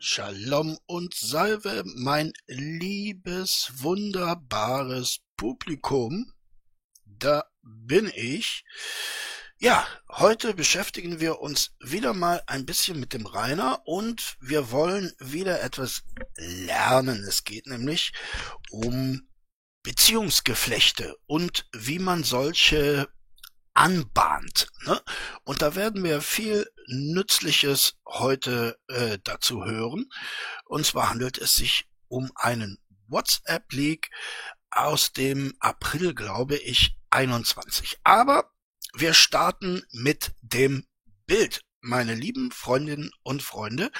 Shalom und Salve, mein liebes, wunderbares Publikum. Da bin ich. Ja, heute beschäftigen wir uns wieder mal ein bisschen mit dem Rainer und wir wollen wieder etwas lernen. Es geht nämlich um Beziehungsgeflechte und wie man solche anbahnt. Ne? Und da werden wir viel Nützliches heute äh, dazu hören. Und zwar handelt es sich um einen WhatsApp-Leak aus dem April, glaube ich, 21. Aber wir starten mit dem Bild, meine lieben Freundinnen und Freunde.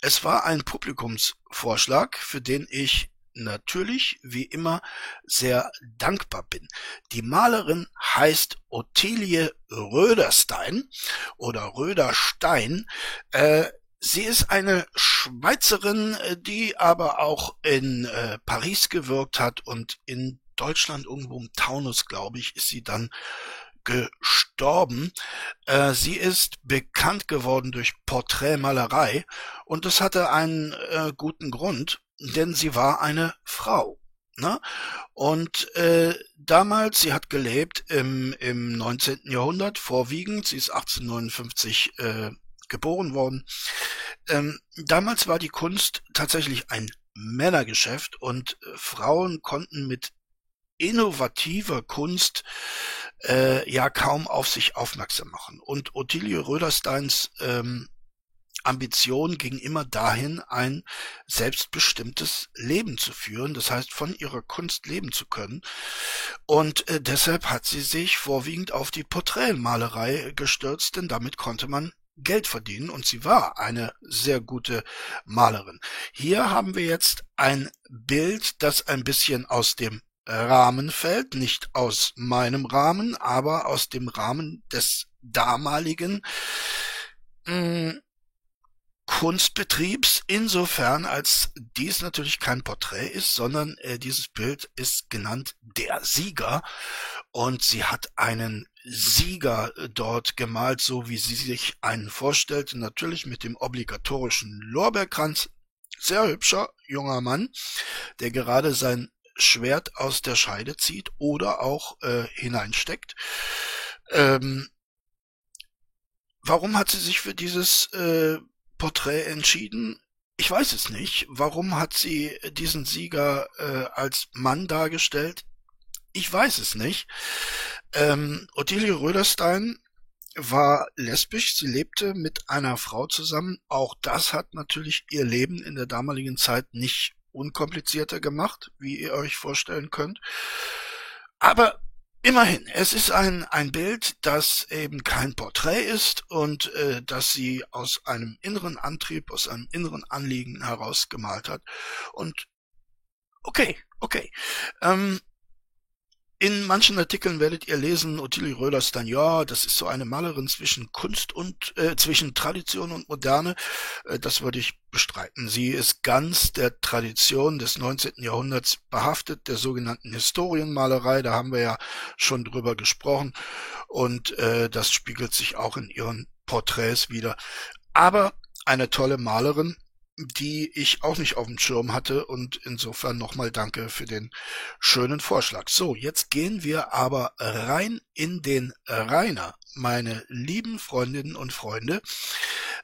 Es war ein Publikumsvorschlag, für den ich natürlich wie immer sehr dankbar bin. Die Malerin heißt Ottilie Röderstein oder Röderstein. Äh, sie ist eine Schweizerin, die aber auch in äh, Paris gewirkt hat und in Deutschland irgendwo im Taunus, glaube ich, ist sie dann gestorben. Äh, sie ist bekannt geworden durch Porträtmalerei und das hatte einen äh, guten Grund, denn sie war eine Frau. Ne? Und äh, damals, sie hat gelebt im, im 19. Jahrhundert vorwiegend, sie ist 1859 äh, geboren worden. Ähm, damals war die Kunst tatsächlich ein Männergeschäft und äh, Frauen konnten mit innovativer Kunst äh, ja kaum auf sich aufmerksam machen. Und Ottilie Rödersteins ähm, Ambition ging immer dahin, ein selbstbestimmtes Leben zu führen, das heißt von ihrer Kunst leben zu können. Und äh, deshalb hat sie sich vorwiegend auf die Porträtmalerei gestürzt, denn damit konnte man Geld verdienen und sie war eine sehr gute Malerin. Hier haben wir jetzt ein Bild, das ein bisschen aus dem Rahmen fällt, nicht aus meinem Rahmen, aber aus dem Rahmen des damaligen mh, mm, Kunstbetriebs, insofern als dies natürlich kein Porträt ist, sondern äh, dieses Bild ist genannt der Sieger. Und sie hat einen Sieger äh, dort gemalt, so wie sie sich einen vorstellte, natürlich mit dem obligatorischen Lorbeerkranz. Sehr hübscher junger Mann, der gerade sein Schwert aus der Scheide zieht oder auch äh, hineinsteckt. Ähm, warum hat sie sich für dieses äh, Porträt entschieden? Ich weiß es nicht. Warum hat sie diesen Sieger äh, als Mann dargestellt? Ich weiß es nicht. Ähm, Ottilie Röderstein war lesbisch, sie lebte mit einer Frau zusammen. Auch das hat natürlich ihr Leben in der damaligen Zeit nicht unkomplizierter gemacht, wie ihr euch vorstellen könnt. Aber immerhin, es ist ein, ein Bild, das eben kein Porträt ist und äh, das sie aus einem inneren Antrieb, aus einem inneren Anliegen heraus gemalt hat. Und okay, okay. Ähm, in manchen Artikeln werdet ihr lesen, Ottilie Röhlers dann, ja, das ist so eine Malerin zwischen Kunst und, äh, zwischen Tradition und Moderne. Äh, das würde ich bestreiten. Sie ist ganz der Tradition des 19. Jahrhunderts behaftet, der sogenannten Historienmalerei. Da haben wir ja schon drüber gesprochen. Und äh, das spiegelt sich auch in ihren Porträts wieder. Aber eine tolle Malerin, die ich auch nicht auf dem Schirm hatte und insofern nochmal danke für den schönen Vorschlag. So, jetzt gehen wir aber rein in den Rainer, meine lieben Freundinnen und Freunde.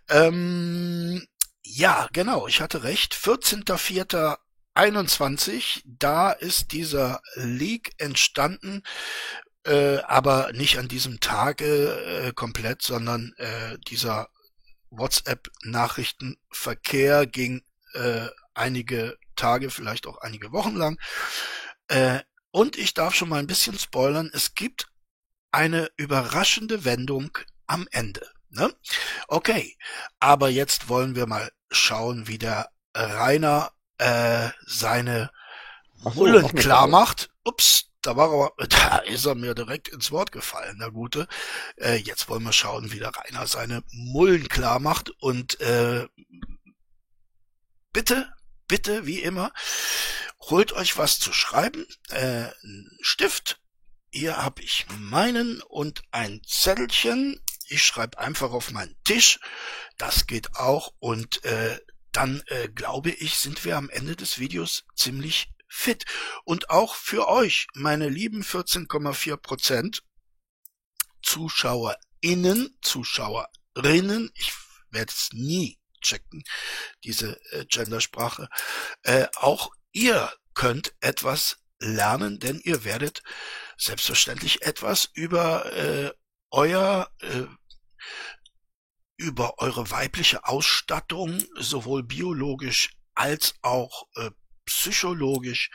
Ähm, ja, genau, ich hatte recht. 14.04.21, da ist dieser Leak entstanden, äh, aber nicht an diesem Tage äh, komplett, sondern äh, dieser WhatsApp-Nachrichtenverkehr ging äh, einige Tage, vielleicht auch einige Wochen lang. Äh, und ich darf schon mal ein bisschen spoilern, es gibt eine überraschende Wendung am Ende. Ne? Okay, aber jetzt wollen wir mal schauen, wie der Rainer äh, seine Mullen so, klar macht. Ups, da war er, da ist er mir direkt ins Wort gefallen, der Gute. Äh, jetzt wollen wir schauen, wie der Rainer seine Mullen klar macht und äh, bitte, bitte, wie immer, holt euch was zu schreiben, äh, Stift. Hier habe ich meinen und ein Zettelchen. Ich schreibe einfach auf meinen Tisch. Das geht auch. Und äh, dann äh, glaube ich, sind wir am Ende des Videos ziemlich fit. Und auch für euch, meine lieben 14,4 Prozent ZuschauerInnen, Zuschauerinnen, ich werde es nie checken, diese äh, Gendersprache, äh, auch ihr könnt etwas lernen, denn ihr werdet selbstverständlich etwas über äh, euer äh, über eure weibliche Ausstattung sowohl biologisch als auch äh, psychologisch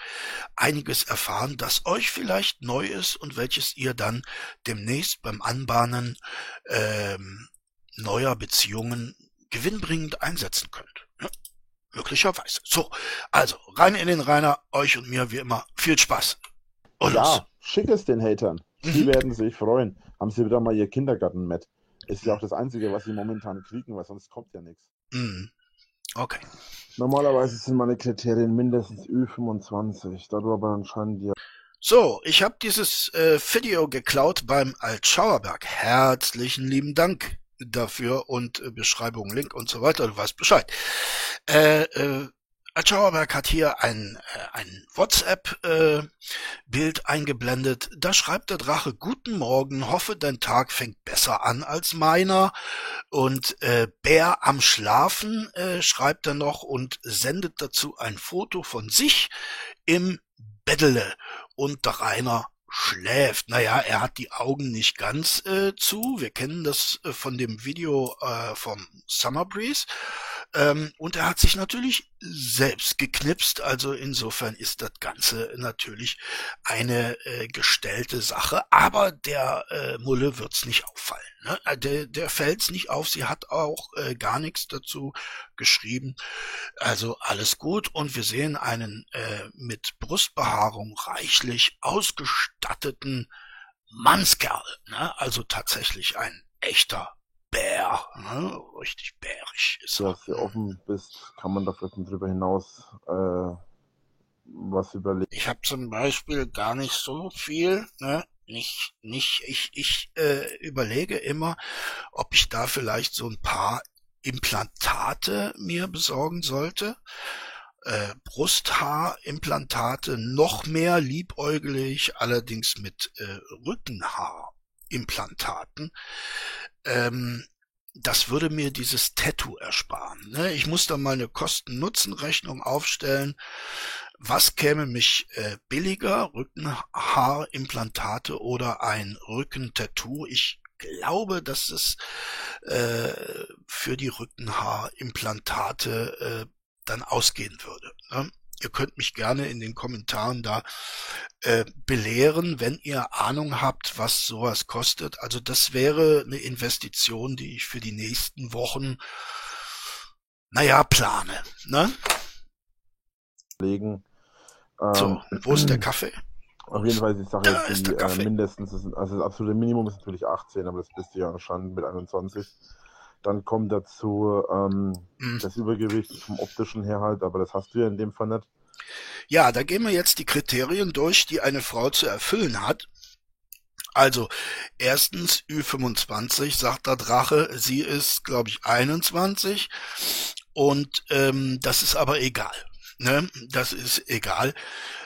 einiges erfahren, das euch vielleicht neu ist und welches ihr dann demnächst beim Anbahnen ähm, neuer Beziehungen gewinnbringend einsetzen könnt. Ja, möglicherweise. So, also rein in den Rainer, euch und mir wie immer viel Spaß. Und ja, los. schick es den Hatern. Die mhm. werden sich freuen. Haben sie wieder mal ihr Kindergarten mit. Ist ja auch das Einzige, was sie momentan kriegen, weil sonst kommt ja nichts. Mhm. Okay. Normalerweise sind meine Kriterien mindestens Ü25. Darüber anscheinend ja. So, ich habe dieses äh, Video geklaut beim Altschauerberg. Herzlichen lieben Dank dafür und äh, Beschreibung, Link und so weiter. Du weißt Bescheid. Äh, äh, Schauerberg hat hier ein, äh, ein WhatsApp-Bild äh, eingeblendet. Da schreibt der Drache, Guten Morgen, hoffe dein Tag fängt besser an als meiner. Und äh, Bär am Schlafen äh, schreibt er noch und sendet dazu ein Foto von sich im Beddele. Und der Rainer schläft. Naja, er hat die Augen nicht ganz äh, zu. Wir kennen das äh, von dem Video äh, vom Summer Breeze. Ähm, und er hat sich natürlich selbst geknipst. Also insofern ist das Ganze natürlich eine äh, gestellte Sache. Aber der äh, Mulle wird's nicht auffallen. Ne? Äh, der, der fällt's nicht auf. Sie hat auch äh, gar nichts dazu geschrieben. Also alles gut. Und wir sehen einen äh, mit Brustbehaarung reichlich ausgestatteten Mannskerl. Ne? Also tatsächlich ein echter Bär, ne? richtig bärisch ist. Dass du offen bist, kann man da vielleicht drüber hinaus äh, was überlegen. Ich habe zum Beispiel gar nicht so viel, ne? Nicht, nicht, ich, ich äh, überlege immer, ob ich da vielleicht so ein paar Implantate mir besorgen sollte. Äh, Brusthaarimplantate, noch mehr liebäugelig, allerdings mit äh, Rückenhaarimplantaten ähm, das würde mir dieses Tattoo ersparen. Ne? Ich muss da mal eine Kosten-Nutzen-Rechnung aufstellen. Was käme mich äh, billiger, Rückenhaarimplantate oder ein Rückentattoo? Ich glaube, dass es äh, für die Rückenhaarimplantate äh, dann ausgehen würde. Ne? Ihr könnt mich gerne in den Kommentaren da äh, belehren, wenn ihr Ahnung habt, was sowas kostet. Also das wäre eine Investition, die ich für die nächsten Wochen, naja, plane. Ne? Legen. Ähm, so, wo ist der Kaffee? Auf jeden Fall, ich sage jetzt, die äh, mindestens, also das absolute Minimum ist natürlich 18, aber das bist du ja anscheinend mit 21. Dann kommt dazu ähm, mhm. das Übergewicht vom optischen her halt, aber das hast du ja in dem Fall nicht. Ja, da gehen wir jetzt die Kriterien durch, die eine Frau zu erfüllen hat. Also, erstens Ü25, sagt der Drache, sie ist, glaube ich, 21 und ähm, das ist aber egal. Ne? Das ist egal,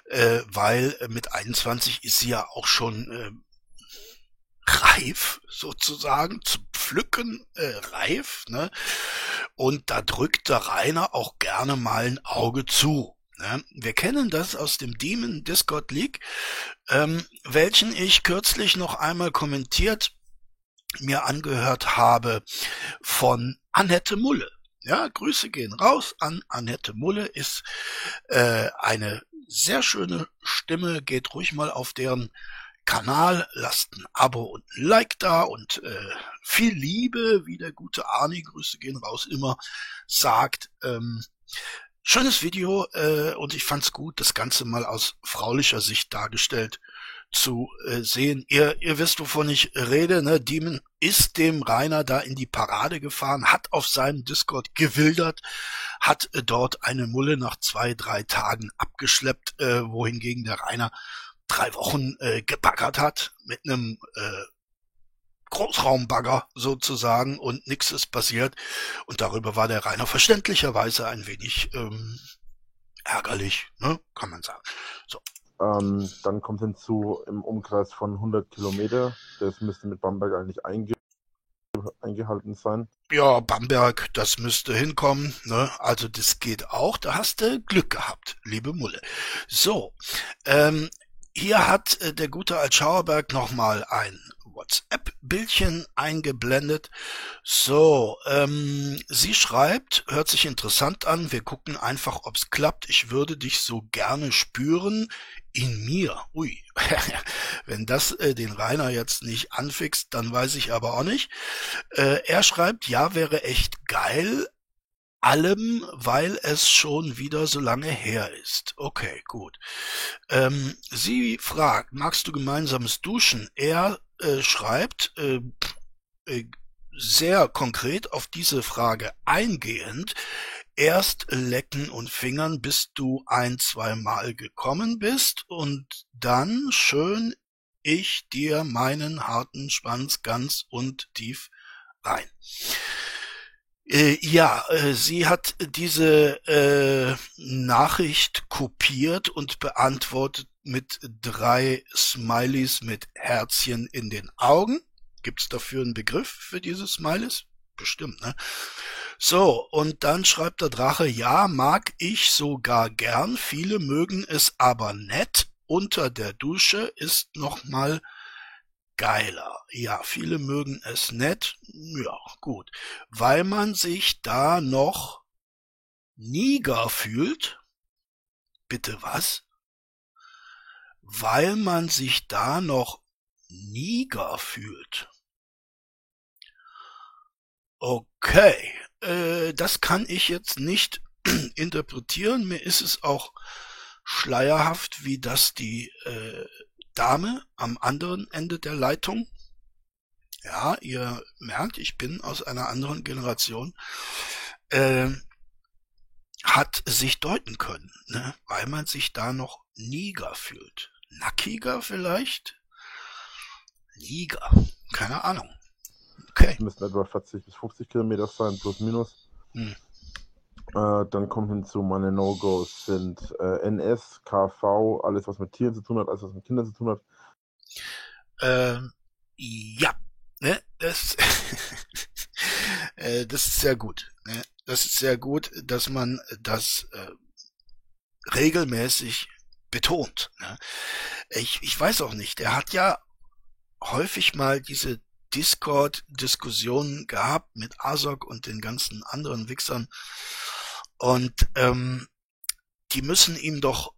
äh, weil mit 21 ist sie ja auch schon äh, reif sozusagen, zu pflücken äh, reif. Ne? Und da drückt der Rainer auch gerne mal ein Auge zu. Ne? Wir kennen das aus dem Demon Discord League, ähm, welchen ich kürzlich noch einmal kommentiert mir angehört habe von Annette Mulle. Ja, Grüße gehen raus an Annette Mulle, ist äh, eine sehr schöne Stimme, geht ruhig mal auf deren Kanal, lasst ein Abo und ein Like da und äh, viel Liebe, wie der gute Arnie, Grüße gehen raus, immer sagt. Ähm, schönes Video äh, und ich fand's gut, das Ganze mal aus fraulicher Sicht dargestellt zu äh, sehen. Ihr, ihr wisst, wovon ich rede, ne? Demon ist dem Rainer da in die Parade gefahren, hat auf seinem Discord gewildert, hat äh, dort eine Mulle nach zwei, drei Tagen abgeschleppt, äh, wohingegen der Rainer drei Wochen äh, gebaggert hat mit einem äh, Großraumbagger sozusagen und nichts ist passiert. Und darüber war der Rainer verständlicherweise ein wenig ähm, ärgerlich, ne? kann man sagen. So. Ähm, dann kommt hinzu im Umkreis von 100 Kilometer. Das müsste mit Bamberg eigentlich einge eingehalten sein. Ja, Bamberg, das müsste hinkommen. Ne? Also das geht auch. Da hast du Glück gehabt, liebe Mulle. So, ähm, hier hat äh, der gute Altschauerberg nochmal ein WhatsApp-Bildchen eingeblendet. So, ähm, sie schreibt, hört sich interessant an, wir gucken einfach, ob's klappt. Ich würde dich so gerne spüren in mir. Ui, wenn das äh, den Rainer jetzt nicht anfixt, dann weiß ich aber auch nicht. Äh, er schreibt, ja, wäre echt geil, allem, weil es schon wieder so lange her ist. Okay, gut. Ähm, sie fragt, magst du gemeinsames Duschen? Er äh, schreibt äh, äh, sehr konkret auf diese Frage eingehend, erst lecken und fingern, bis du ein, zwei Mal gekommen bist und dann schön ich dir meinen harten Schwanz ganz und tief rein. Äh, ja, äh, sie hat diese äh, Nachricht kopiert und beantwortet mit drei Smileys mit Herzchen in den Augen. Gibt's dafür einen Begriff für diese Smileys? Bestimmt, ne? So, und dann schreibt der Drache, ja, mag ich sogar gern, viele mögen es aber nett, unter der Dusche ist nochmal geiler. Ja, viele mögen es nett. Ja, gut. Weil man sich da noch Niger fühlt. Bitte was? Weil man sich da noch Niger fühlt. Okay, äh, das kann ich jetzt nicht interpretieren. Mir ist es auch schleierhaft, wie das die äh, Dame am anderen Ende der Leitung. Ja, ihr merkt, ich bin aus einer anderen Generation. Äh, hat sich deuten können, ne? weil man sich da noch niger fühlt. Nackiger vielleicht? Niger, keine Ahnung. Okay. Das müssten etwa 40 bis 50 Kilometer sein, plus minus. Hm. Äh, dann kommen hinzu, meine No-Gos sind äh, NS, KV, alles was mit Tieren zu tun hat, alles was mit Kindern zu tun hat. Ähm, ja, ne, das, äh, das ist sehr gut. Ne? Das ist sehr gut, dass man das äh, regelmäßig betont. Ne? Ich, ich weiß auch nicht, er hat ja häufig mal diese Discord-Diskussionen gehabt mit Asok und den ganzen anderen Wichsern, und ähm, die müssen ihm doch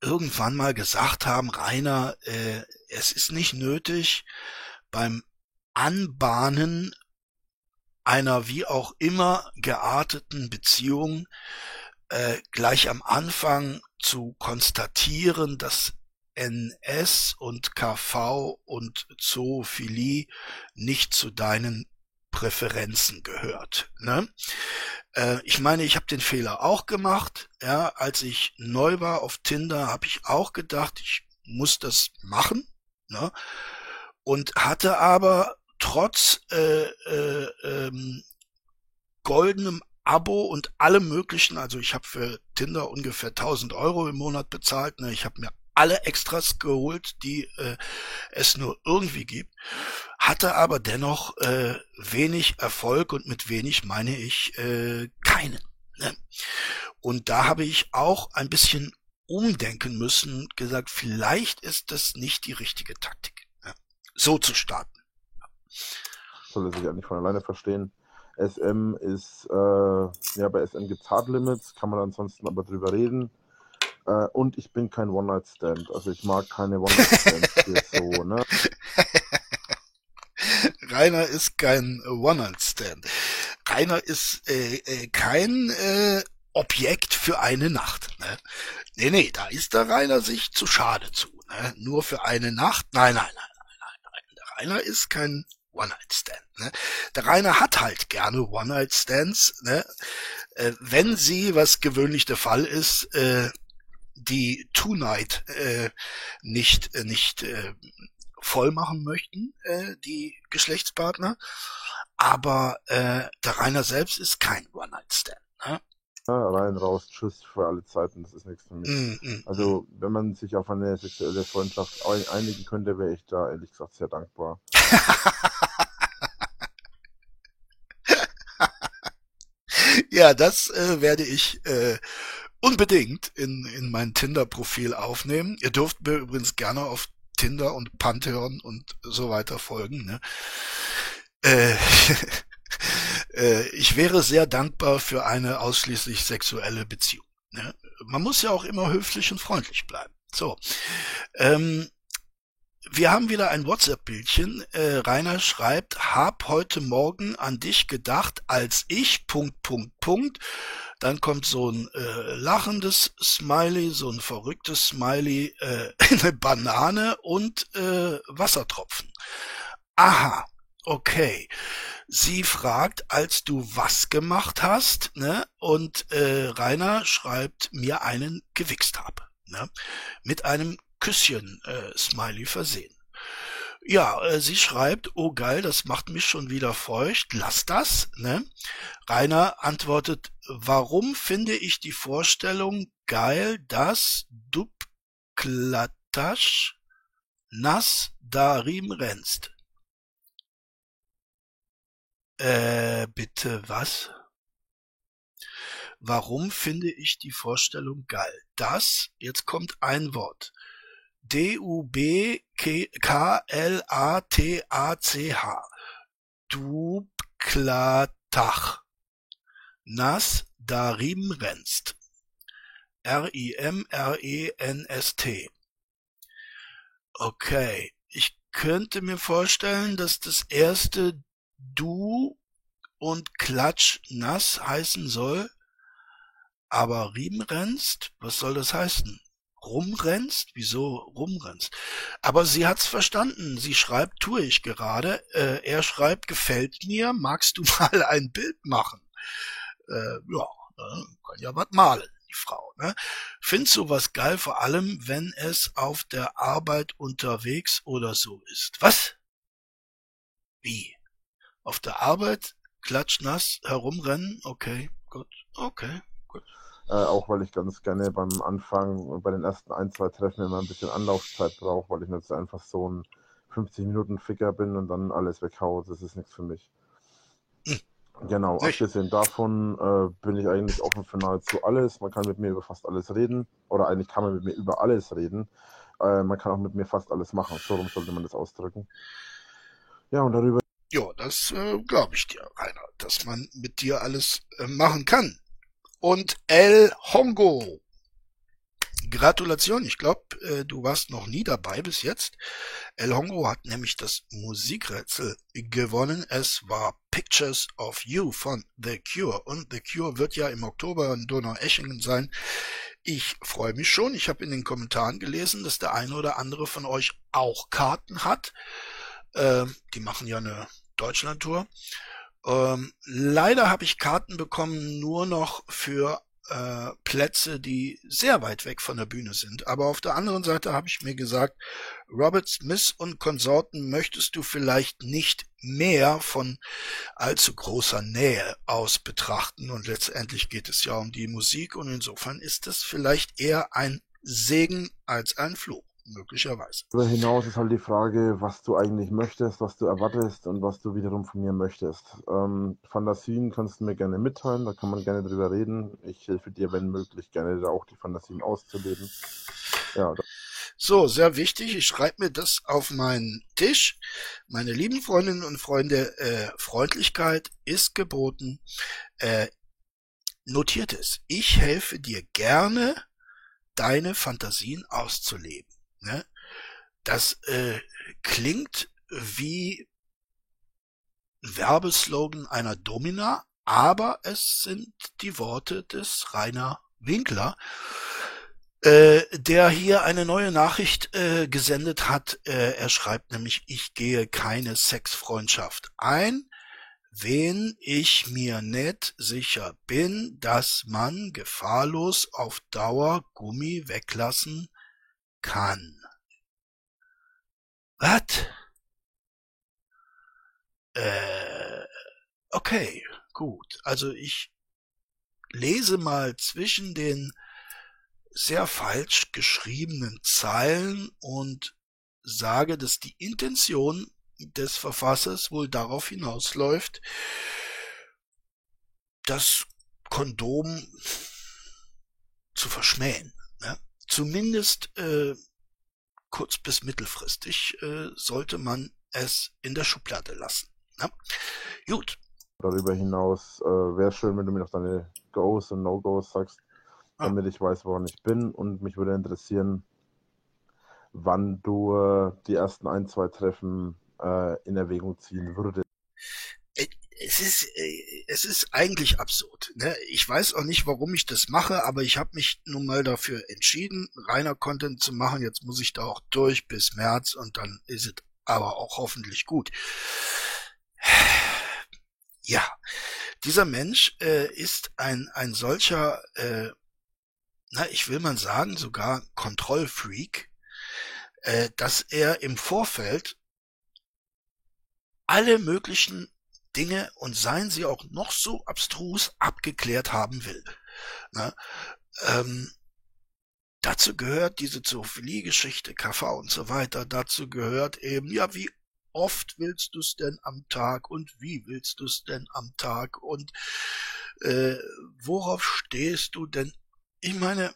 irgendwann mal gesagt haben, Rainer, äh, es ist nicht nötig, beim Anbahnen einer wie auch immer gearteten Beziehung äh, gleich am Anfang zu konstatieren, dass NS und KV und Zoophilie nicht zu deinen Präferenzen gehört. Ne? Äh, ich meine, ich habe den Fehler auch gemacht. Ja, als ich neu war auf Tinder, habe ich auch gedacht, ich muss das machen. Ne? Und hatte aber trotz äh, äh, ähm, goldenem Abo und allem möglichen, also ich habe für Tinder ungefähr 1000 Euro im Monat bezahlt. Ne? Ich habe mir alle Extras geholt, die äh, es nur irgendwie gibt, hatte aber dennoch äh, wenig Erfolg und mit wenig meine ich äh, keinen. Ne? Und da habe ich auch ein bisschen umdenken müssen, gesagt, vielleicht ist das nicht die richtige Taktik, ne? so zu starten. Soll sich eigentlich von alleine verstehen. SM ist, äh, ja, bei SM gibt es Hard Limits, kann man ansonsten aber drüber reden. Äh, und ich bin kein One-Night-Stand. Also ich mag keine One-Night-Stands so, ne? Rainer ist kein One-Night-Stand. Rainer ist äh, äh, kein äh, Objekt für eine Nacht. Ne? Nee, nee, da ist der Rainer sich zu schade zu. Ne? Nur für eine Nacht? Nein, nein, nein, nein, nein, nein. Der Rainer ist kein One-Night-Stand. Ne? Der Rainer hat halt gerne One-Night-Stands, ne? äh, wenn sie, was gewöhnlich der Fall ist, äh, die Two-Night äh, nicht, äh, nicht äh, voll machen möchten, äh, die Geschlechtspartner. Aber äh, der Rainer selbst ist kein One-Night-Stand. Ne? Ja, rein, raus, tschüss für alle Zeiten, das ist nichts für mich. Mm, mm, also, mm. wenn man sich auf eine sexuelle Freundschaft einigen könnte, wäre ich da ehrlich gesagt sehr dankbar. ja, das äh, werde ich äh, unbedingt in, in mein Tinder-Profil aufnehmen. Ihr dürft mir übrigens gerne auf Tinder und Pantheon und so weiter folgen. Ne? Äh, äh, ich wäre sehr dankbar für eine ausschließlich sexuelle Beziehung. Ne? Man muss ja auch immer höflich und freundlich bleiben. So. Ähm, wir haben wieder ein WhatsApp-Bildchen. Äh, Rainer schreibt, hab heute Morgen an dich gedacht, als ich, Punkt, Punkt, Punkt. Dann kommt so ein äh, lachendes Smiley, so ein verrücktes Smiley, äh, eine Banane und äh, Wassertropfen. Aha, okay. Sie fragt, als du was gemacht hast, ne? Und äh, Rainer schreibt mir einen gewichst habe, ne? Mit einem Küsschen-Smiley äh, versehen. Ja, äh, sie schreibt, oh geil, das macht mich schon wieder feucht, lass das, ne? Rainer antwortet, warum finde ich die Vorstellung geil, dass Dubklatasch nass darim rennst? Äh, bitte was? Warum finde ich die Vorstellung geil? Das, jetzt kommt ein Wort. D-U-B-K-L-A-T-A-C-H. Dubklatach. Nas darim rennst. R-I-M-R-E-N-S-T. Okay, ich könnte mir vorstellen, dass das erste Du und Klatsch nass heißen soll, aber Riemenrennst, was soll das heißen? Rumrennst? Wieso rumrennst? Aber sie hat's verstanden. Sie schreibt, tue ich gerade. Äh, er schreibt, gefällt mir, magst du mal ein Bild machen? Äh, ja, ne, kann ja was malen, die Frau. Ne? Findest du was geil, vor allem, wenn es auf der Arbeit unterwegs oder so ist. Was? Wie? Auf der Arbeit klatschnass herumrennen? Okay, gut, okay. Äh, auch weil ich ganz gerne beim Anfang und bei den ersten ein, zwei Treffen immer ein bisschen Anlaufzeit brauche, weil ich nicht einfach so ein 50 Minuten Ficker bin und dann alles weghaue. Das ist nichts für mich. Hm. Genau, Nicht. abgesehen davon äh, bin ich eigentlich offen für nahezu alles. Man kann mit mir über fast alles reden. Oder eigentlich kann man mit mir über alles reden. Äh, man kann auch mit mir fast alles machen. So rum sollte man das ausdrücken. Ja, und darüber. Ja, das äh, glaube ich dir, Rainer, dass man mit dir alles äh, machen kann und El Hongo. Gratulation, ich glaube, äh, du warst noch nie dabei bis jetzt. El Hongo hat nämlich das Musikrätsel gewonnen. Es war Pictures of You von The Cure. Und The Cure wird ja im Oktober in Donaueschingen sein. Ich freue mich schon. Ich habe in den Kommentaren gelesen, dass der eine oder andere von euch auch Karten hat. Äh, die machen ja eine Deutschlandtour. Ähm, leider habe ich Karten bekommen nur noch für äh, Plätze, die sehr weit weg von der Bühne sind. Aber auf der anderen Seite habe ich mir gesagt, Robert Smith und Konsorten möchtest du vielleicht nicht mehr von allzu großer Nähe aus betrachten. Und letztendlich geht es ja um die Musik. Und insofern ist es vielleicht eher ein Segen als ein Fluch möglicherweise. Darüber hinaus ist halt die Frage, was du eigentlich möchtest, was du erwartest und was du wiederum von mir möchtest. Ähm, Fantasien kannst du mir gerne mitteilen, da kann man gerne drüber reden. Ich helfe dir, wenn möglich, gerne da auch die Fantasien auszuleben. Ja. So, sehr wichtig. Ich schreibe mir das auf meinen Tisch. Meine lieben Freundinnen und Freunde, äh, Freundlichkeit ist geboten. Äh, notiert es. Ich helfe dir gerne, deine Fantasien auszuleben. Ne? Das äh, klingt wie Werbeslogan einer Domina, aber es sind die Worte des Rainer Winkler. äh, der hier eine neue Nachricht äh, gesendet hat. Äh, er schreibt nämlich, ich gehe keine Sexfreundschaft ein, wen ich mir nicht sicher bin, dass man gefahrlos auf Dauer Gummi weglassen kann. Was? Äh, okay, gut. Also ich lese mal zwischen den sehr falsch geschriebenen Zeilen und sage, dass die Intention des Verfassers wohl darauf hinausläuft, das Kondom zu verschmähen. Zumindest äh, kurz bis mittelfristig äh, sollte man es in der Schublade lassen. Ne? Gut. Darüber hinaus äh, wäre schön, wenn du mir noch deine Goes und No-Goes sagst damit ich weiß, woran ich bin. Und mich würde interessieren, wann du äh, die ersten ein, zwei Treffen äh, in Erwägung ziehen würdest. Es ist, äh, es ist eigentlich absurd. Ne? Ich weiß auch nicht, warum ich das mache, aber ich habe mich nun mal dafür entschieden, reiner Content zu machen. Jetzt muss ich da auch durch bis März und dann ist es aber auch hoffentlich gut. Ja, dieser Mensch äh, ist ein, ein solcher äh, na, ich will mal sagen, sogar Kontrollfreak, äh, dass er im Vorfeld alle möglichen Dinge und seien sie auch noch so abstrus abgeklärt haben will. Na, ähm, dazu gehört diese Zoophilie-Geschichte, KV und so weiter. Dazu gehört eben, ja, wie oft willst du es denn am Tag und wie willst du es denn am Tag und äh, worauf stehst du denn ich meine,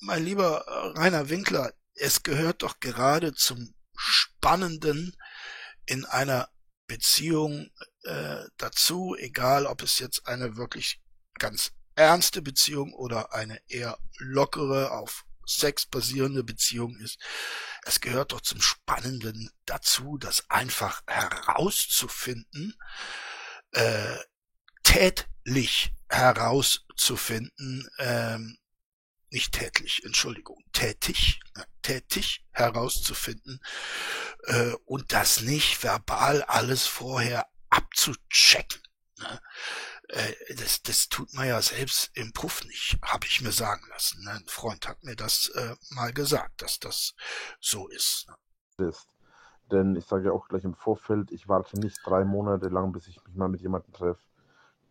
mein lieber Rainer Winkler, es gehört doch gerade zum Spannenden in einer Beziehung äh, dazu, egal ob es jetzt eine wirklich ganz ernste Beziehung oder eine eher lockere, auf Sex basierende Beziehung ist. Es gehört doch zum Spannenden dazu, das einfach herauszufinden, äh, tätlich herauszufinden, ähm, nicht tätlich, Entschuldigung, tätig, ne, tätig herauszufinden äh, und das nicht verbal alles vorher abzuchecken. Ne? Äh, das, das tut man ja selbst im Puff nicht, habe ich mir sagen lassen. Ne? Ein Freund hat mir das äh, mal gesagt, dass das so ist. Ne? ist. Denn ich sage ja auch gleich im Vorfeld, ich warte nicht drei Monate lang, bis ich mich mal mit jemandem treffe.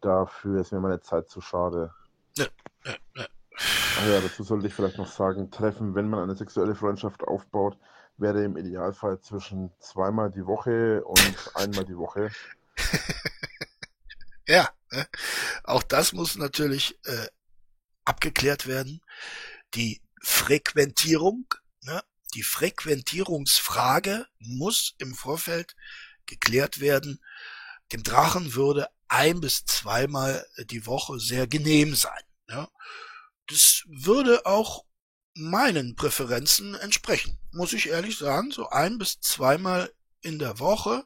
Dafür ist mir meine Zeit zu schade. Ach ja, dazu sollte ich vielleicht noch sagen, Treffen, wenn man eine sexuelle Freundschaft aufbaut, wäre im Idealfall zwischen zweimal die Woche und einmal die Woche. ja, ne? auch das muss natürlich äh, abgeklärt werden. Die Frequentierung, ne? die Frequentierungsfrage muss im Vorfeld geklärt werden. Dem Drachen würde ein bis zweimal die Woche sehr genehm sein. Ja? Das würde auch meinen Präferenzen entsprechen, muss ich ehrlich sagen. So ein bis zweimal in der Woche.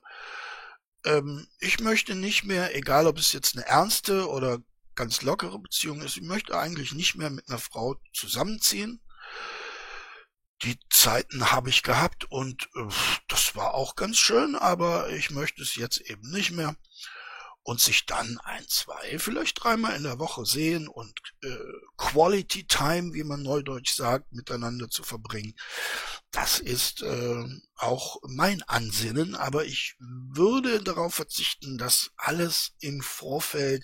Ähm, ich möchte nicht mehr, egal ob es jetzt eine ernste oder ganz lockere Beziehung ist, ich möchte eigentlich nicht mehr mit einer Frau zusammenziehen. Die Zeiten habe ich gehabt und äh, das war auch ganz schön, aber ich möchte es jetzt eben nicht mehr und sich dann ein, zwei, vielleicht dreimal in der Woche sehen und äh, Quality Time, wie man neudeutsch sagt, miteinander zu verbringen. Das ist äh, auch mein Ansinnen, aber ich würde darauf verzichten, das alles im Vorfeld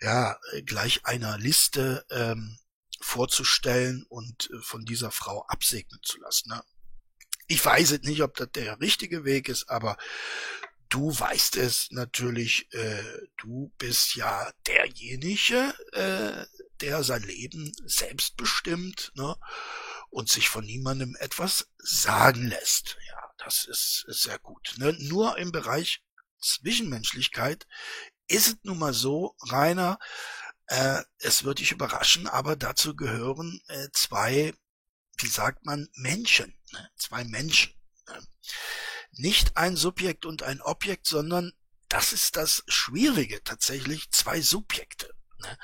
ja gleich einer Liste ähm, vorzustellen und äh, von dieser Frau absegnen zu lassen. Ne? Ich weiß jetzt nicht, ob das der richtige Weg ist, aber du weißt es natürlich, äh, du bist ja derjenige, äh, der sein Leben selbst bestimmt ne, und sich von niemandem etwas sagen lässt. Ja, das ist, ist sehr gut. Ne? Nur im Bereich Zwischenmenschlichkeit ist es nun mal so, Rainer, äh, es wird dich überraschen, aber dazu gehören äh, zwei, wie sagt man, Menschen, ne? zwei Menschen. Ne? Nicht ein Subjekt und ein Objekt, sondern das ist das Schwierige tatsächlich, zwei Subjekte. Ne?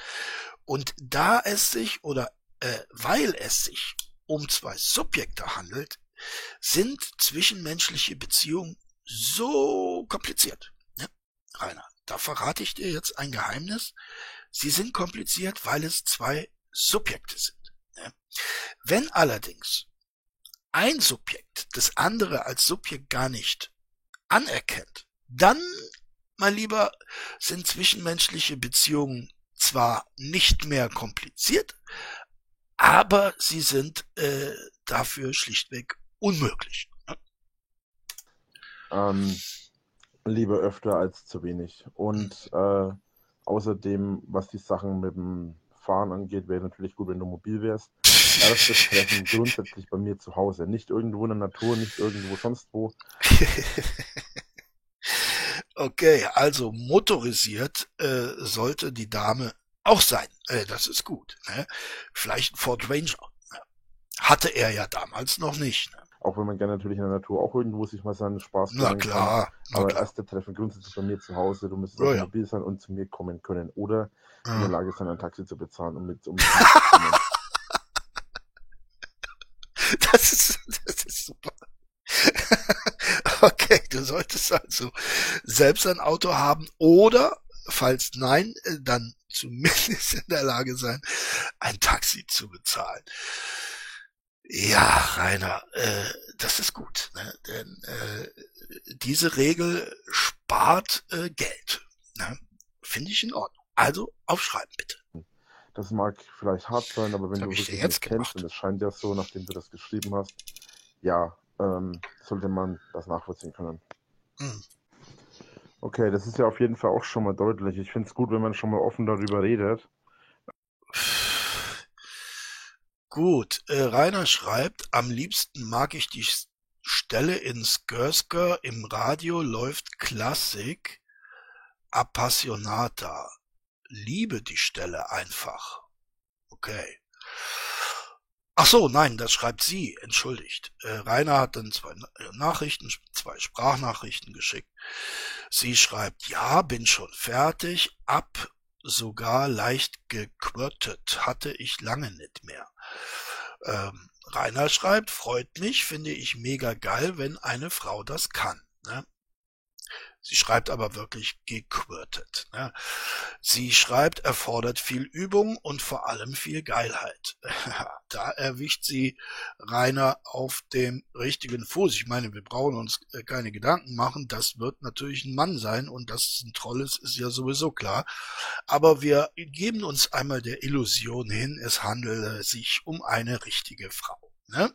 Und da es sich oder äh, weil es sich um zwei Subjekte handelt, sind zwischenmenschliche Beziehungen so kompliziert. Ja, Rainer, da verrate ich dir jetzt ein Geheimnis. Sie sind kompliziert, weil es zwei Subjekte sind. Ja. Wenn allerdings ein Subjekt das andere als Subjekt gar nicht anerkennt, dann, mein Lieber, sind zwischenmenschliche Beziehungen zwar nicht mehr kompliziert, aber sie sind äh, dafür schlichtweg unmöglich. Ähm, lieber öfter als zu wenig. Und äh, außerdem, was die Sachen mit dem Fahren angeht, wäre natürlich gut, wenn du mobil wärst. Erstes Treffen grundsätzlich bei mir zu Hause. Nicht irgendwo in der Natur, nicht irgendwo sonst wo. okay, also motorisiert äh, sollte die Dame auch sein. Äh, das ist gut. Ne? Vielleicht ein Ford Ranger. Ne? Hatte er ja damals noch nicht. Ne? Auch wenn man gerne natürlich in der Natur auch irgendwo sich mal seinen Spaß machen kann. Klar, aber klar. erste Treffen grundsätzlich bei mir zu Hause. Du müsstest oh, ja. mobil sein und zu mir kommen können. Oder in der Lage sein, ein Taxi zu bezahlen, um mit, um Das ist, das ist super. okay, du solltest also selbst ein Auto haben oder, falls nein, äh, dann zumindest in der Lage sein, ein Taxi zu bezahlen. Ja, Rainer, äh, das ist gut, ne? denn äh, diese Regel spart äh, Geld. Ne? Finde ich in Ordnung. Also aufschreiben bitte. Das mag vielleicht hart sein, aber wenn du wirklich jetzt kennst, und es scheint ja so, nachdem du das geschrieben hast, ja, ähm, sollte man das nachvollziehen können. Hm. Okay, das ist ja auf jeden Fall auch schon mal deutlich. Ich finde es gut, wenn man schon mal offen darüber redet. Gut, äh, Rainer schreibt, am liebsten mag ich die Stelle in Skirsker im Radio läuft Klassik Appassionata liebe die Stelle einfach. Okay. Ach so, nein, das schreibt sie, entschuldigt. Äh, Rainer hat dann zwei äh, Nachrichten, zwei Sprachnachrichten geschickt. Sie schreibt, ja, bin schon fertig, ab, sogar leicht gequirtet, hatte ich lange nicht mehr. Ähm, Rainer schreibt, freut mich, finde ich mega geil, wenn eine Frau das kann. Ne? Sie schreibt aber wirklich gequirtet. Ne? Sie schreibt, erfordert viel Übung und vor allem viel Geilheit. da erwischt sie Rainer auf dem richtigen Fuß. Ich meine, wir brauchen uns äh, keine Gedanken machen. Das wird natürlich ein Mann sein und dass es ein Troll ist, ist ja sowieso klar. Aber wir geben uns einmal der Illusion hin, es handele sich um eine richtige Frau. Ne?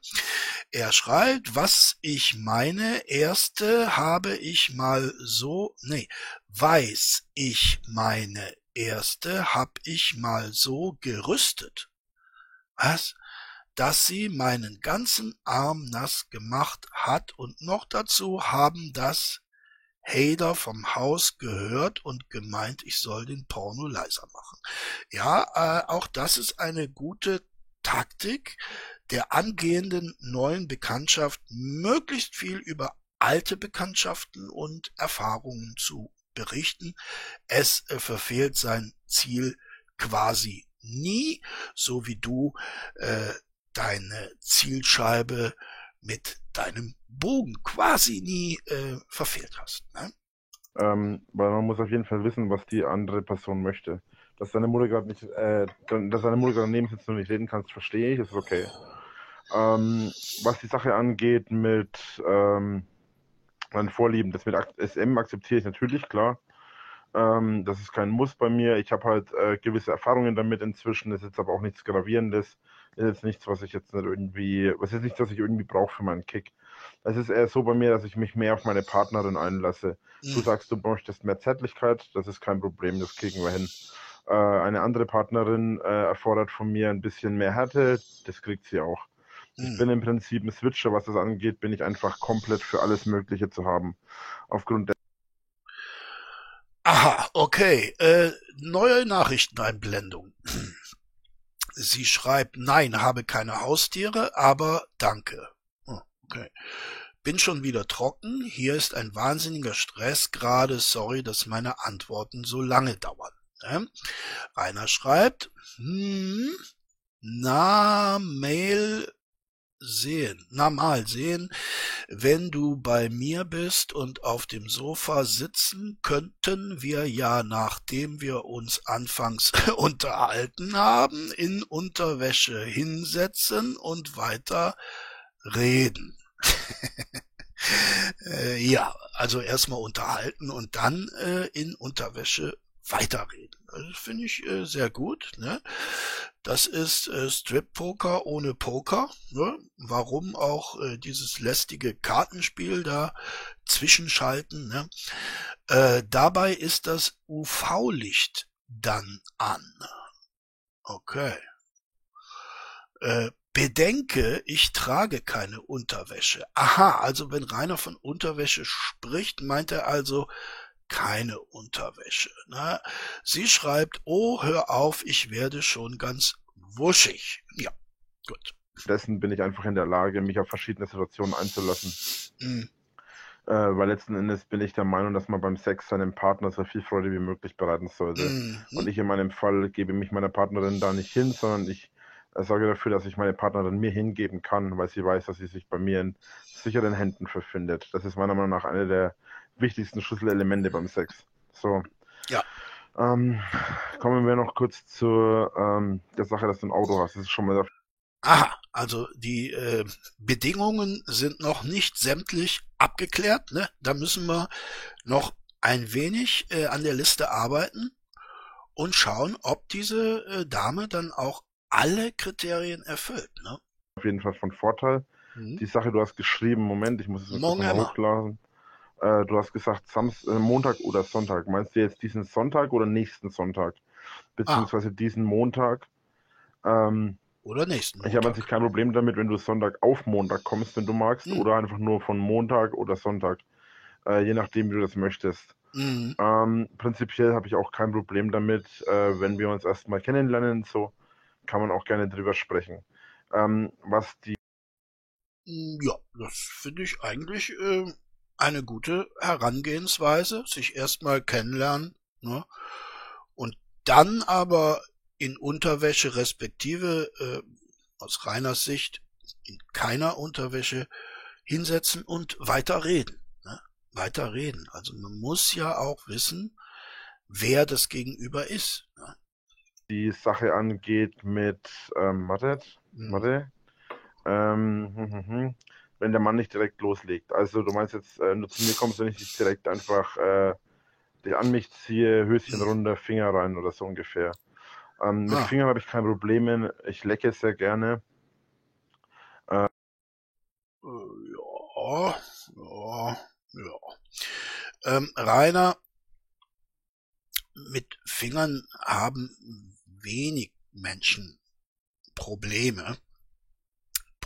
Er schreibt, was ich meine, erste habe ich mal so, nee, weiß ich meine erste hab ich mal so gerüstet. Was? Dass sie meinen ganzen Arm nass gemacht hat und noch dazu haben das Hader vom Haus gehört und gemeint, ich soll den Porno leiser machen. Ja, äh, auch das ist eine gute Taktik, der angehenden neuen Bekanntschaft möglichst viel über alte Bekanntschaften und Erfahrungen zu berichten. Es äh, verfehlt sein Ziel quasi nie, so wie du äh, deine Zielscheibe mit deinem Bogen quasi nie äh, verfehlt hast. Ne? Ähm, weil man muss auf jeden Fall wissen, was die andere Person möchte. Dass deine Mutter gerade nicht, äh, dass deine Mutter gerade neben sitzt und nicht reden kannst, verstehe ich, ist okay. Ähm, was die Sache angeht mit ähm, meinen Vorlieben, das mit SM akzeptiere ich natürlich, klar. Ähm, das ist kein Muss bei mir. Ich habe halt äh, gewisse Erfahrungen damit inzwischen. Das ist jetzt aber auch nichts Gravierendes. Das ist jetzt nichts, was ich jetzt nicht irgendwie, was ist nichts, was ich irgendwie brauche für meinen Kick. Es ist eher so bei mir, dass ich mich mehr auf meine Partnerin einlasse. Mhm. Du sagst, du möchtest mehr Zärtlichkeit, das ist kein Problem, das kriegen wir hin. Äh, eine andere Partnerin äh, erfordert von mir ein bisschen mehr Härte, das kriegt sie auch. Ich hm. bin im Prinzip ein Switcher, was das angeht, bin ich einfach komplett für alles Mögliche zu haben. Aufgrund der Aha, okay. Äh, neue Nachrichteneinblendung. Sie schreibt, nein, habe keine Haustiere, aber danke. Oh, okay. Bin schon wieder trocken. Hier ist ein wahnsinniger Stress gerade. Sorry, dass meine Antworten so lange dauern. Ne? Rainer schreibt, hm, na Mail sehen, na mal sehen, wenn du bei mir bist und auf dem Sofa sitzen, könnten wir ja, nachdem wir uns anfangs unterhalten haben, in Unterwäsche hinsetzen und weiter reden. äh, ja, also erstmal unterhalten und dann äh, in Unterwäsche weiterreden. Also finde ich äh, sehr gut. Ne? Das ist äh, Strip-Poker ohne Poker. Ne? Warum auch äh, dieses lästige Kartenspiel da zwischenschalten? Ne? Äh, dabei ist das UV-Licht dann an. Okay. Äh, bedenke, ich trage keine Unterwäsche. Aha, also wenn Rainer von Unterwäsche spricht, meint er also keine Unterwäsche. Ne? Sie schreibt, oh, hör auf, ich werde schon ganz wuschig. Ja, gut. Dessen bin ich einfach in der Lage, mich auf verschiedene Situationen einzulassen. Mhm. Äh, weil letzten Endes bin ich der Meinung, dass man beim Sex seinem Partner so viel Freude wie möglich bereiten sollte. Mhm. Und ich in meinem Fall gebe mich meiner Partnerin da nicht hin, sondern ich äh, sorge dafür, dass ich meine Partnerin mir hingeben kann, weil sie weiß, dass sie sich bei mir in sicheren Händen befindet. Das ist meiner Meinung nach eine der wichtigsten Schlüsselelemente beim Sex. So. Ja. Ähm, kommen wir noch kurz zur ähm, der Sache, dass du ein Auto hast. Das ist schon mal. Aha, also die äh, Bedingungen sind noch nicht sämtlich abgeklärt. Ne? Da müssen wir noch ein wenig äh, an der Liste arbeiten und schauen, ob diese äh, Dame dann auch alle Kriterien erfüllt. Ne? Auf jeden Fall von Vorteil. Mhm. Die Sache, du hast geschrieben, Moment, ich muss es mal hochladen. Äh, du hast gesagt Samst äh, Montag oder Sonntag. Meinst du jetzt diesen Sonntag oder nächsten Sonntag? Beziehungsweise ah. diesen Montag? Ähm, oder nächsten Montag. Ich habe an sich kein Problem damit, wenn du Sonntag auf Montag kommst, wenn du magst, mhm. oder einfach nur von Montag oder Sonntag. Äh, je nachdem, wie du das möchtest. Mhm. Ähm, prinzipiell habe ich auch kein Problem damit, äh, wenn wir uns erstmal kennenlernen, so kann man auch gerne drüber sprechen. Ähm, was die. Ja, das finde ich eigentlich äh, eine gute Herangehensweise, sich erstmal kennenlernen, ne? Und dann aber in Unterwäsche respektive äh, aus reiner Sicht in keiner Unterwäsche hinsetzen und weiter reden. Ne? Weiter reden. Also man muss ja auch wissen, wer das Gegenüber ist. Ne? Die Sache angeht mit ähm, warte, mhm. warte. Ähm, hm, hm, hm wenn der Mann nicht direkt loslegt. Also du meinst jetzt, äh, nur zu mir kommst, wenn ich dich direkt einfach äh, dich an mich ziehe, Höschen runter, Finger rein oder so ungefähr. Ähm, mit ah. Fingern habe ich kein Problem, ich lecke sehr gerne. Äh, ja, ja, ja. Ähm, Rainer, mit Fingern haben wenig Menschen Probleme.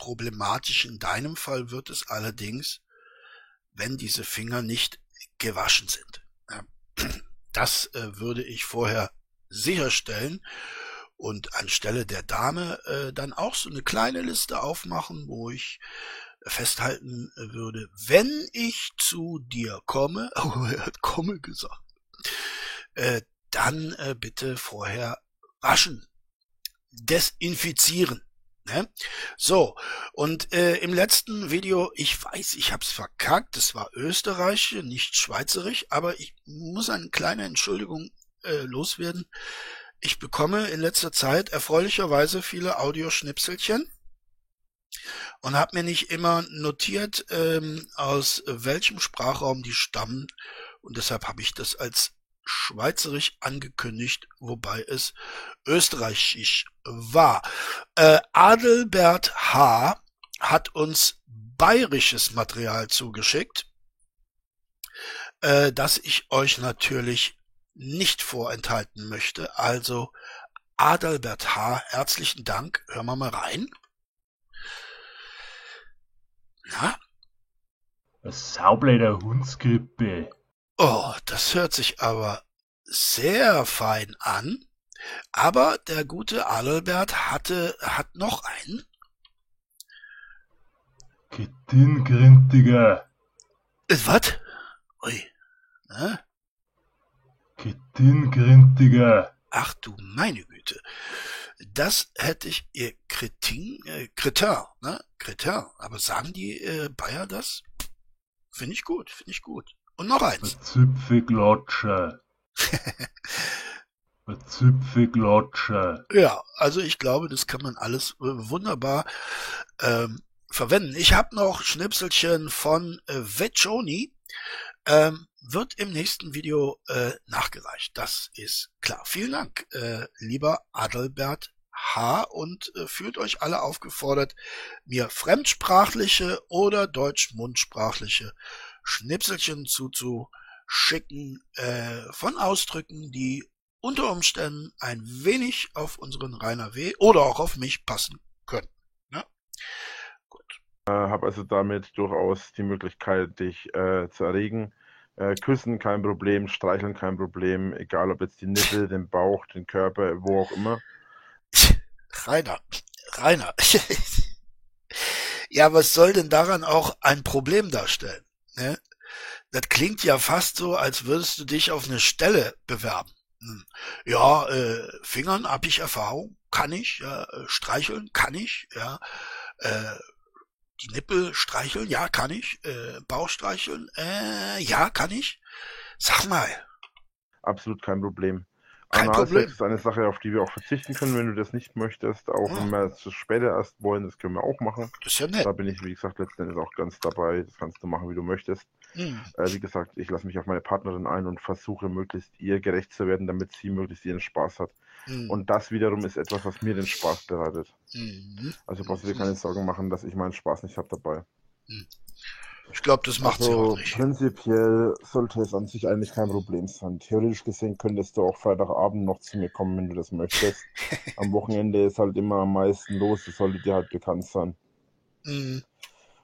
Problematisch in deinem Fall wird es allerdings, wenn diese Finger nicht gewaschen sind. Das äh, würde ich vorher sicherstellen und anstelle der Dame äh, dann auch so eine kleine Liste aufmachen, wo ich festhalten würde, wenn ich zu dir komme, oh, er hat komme gesagt, äh, dann äh, bitte vorher waschen, desinfizieren. Ne? So, und äh, im letzten Video, ich weiß, ich hab's verkackt, das war Österreich, nicht Schweizerisch, aber ich muss eine kleine Entschuldigung äh, loswerden. Ich bekomme in letzter Zeit erfreulicherweise viele Audioschnipselchen und habe mir nicht immer notiert, ähm, aus welchem Sprachraum die stammen und deshalb habe ich das als Schweizerisch angekündigt, wobei es Österreichisch war. Äh, Adelbert H. hat uns bayerisches Material zugeschickt, äh, das ich euch natürlich nicht vorenthalten möchte. Also Adalbert H., herzlichen Dank. Hören wir mal rein. Na? Saubläder Hundskrippe. Oh, das hört sich aber sehr fein an. Aber der gute Adalbert hatte, hat noch einen. Getinkrintiger. Äh, was? Ui. Ne? Getinkrintiger. Ach du meine Güte. Das hätte ich ihr Kretin, äh, Kretin, ne? Kretin. Aber sagen die äh, Bayer das? Finde ich gut, finde ich gut. Und noch eins. Zipfelglotsche. Zipfelglotsche. Ja, also ich glaube, das kann man alles äh, wunderbar ähm, verwenden. Ich habe noch Schnipselchen von äh, Vecchioni. Ähm, wird im nächsten Video äh, nachgereicht. Das ist klar. Vielen Dank, äh, lieber Adelbert H. Und äh, fühlt euch alle aufgefordert, mir fremdsprachliche oder deutsch-mundsprachliche Schnipselchen zuzuschicken äh, von Ausdrücken, die unter Umständen ein wenig auf unseren Rainer W. oder auch auf mich passen können. Ne? Gut. Äh, habe also damit durchaus die Möglichkeit, dich äh, zu erregen äh, küssen kein Problem, streicheln kein Problem, egal ob jetzt die Nippel, den Bauch, den Körper, wo auch immer. Rainer, Rainer. ja, was soll denn daran auch ein Problem darstellen? Ne? Das klingt ja fast so, als würdest du dich auf eine Stelle bewerben. Hm. Ja, äh, Fingern hab ich Erfahrung, kann ich, ja, äh, streicheln kann ich, ja, äh, die Nippel streicheln, ja, kann ich. Äh, Bauch streicheln, äh, ja, kann ich. Sag mal. Absolut kein Problem. Analsex ist eine Sache, auf die wir auch verzichten können, wenn du das nicht möchtest. Auch ja. wenn wir es später erst wollen, das können wir auch machen. Das ist ja nett. Da bin ich, wie gesagt, letztendlich auch ganz dabei. Das kannst du machen, wie du möchtest. Mhm. Äh, wie gesagt, ich lasse mich auf meine Partnerin ein und versuche möglichst ihr gerecht zu werden, damit sie möglichst ihren Spaß hat. Mhm. Und das wiederum ist etwas, was mir den Spaß bereitet. Mhm. Also brauchst du dir keine Sorgen machen, dass ich meinen Spaß nicht habe dabei. Ich glaube, das macht also, sie auch nicht. Prinzipiell sollte es an sich eigentlich kein Problem sein. Theoretisch gesehen könntest du auch Freitagabend noch zu mir kommen, wenn du das möchtest. am Wochenende ist halt immer am meisten los, das sollte dir halt bekannt sein. Mhm.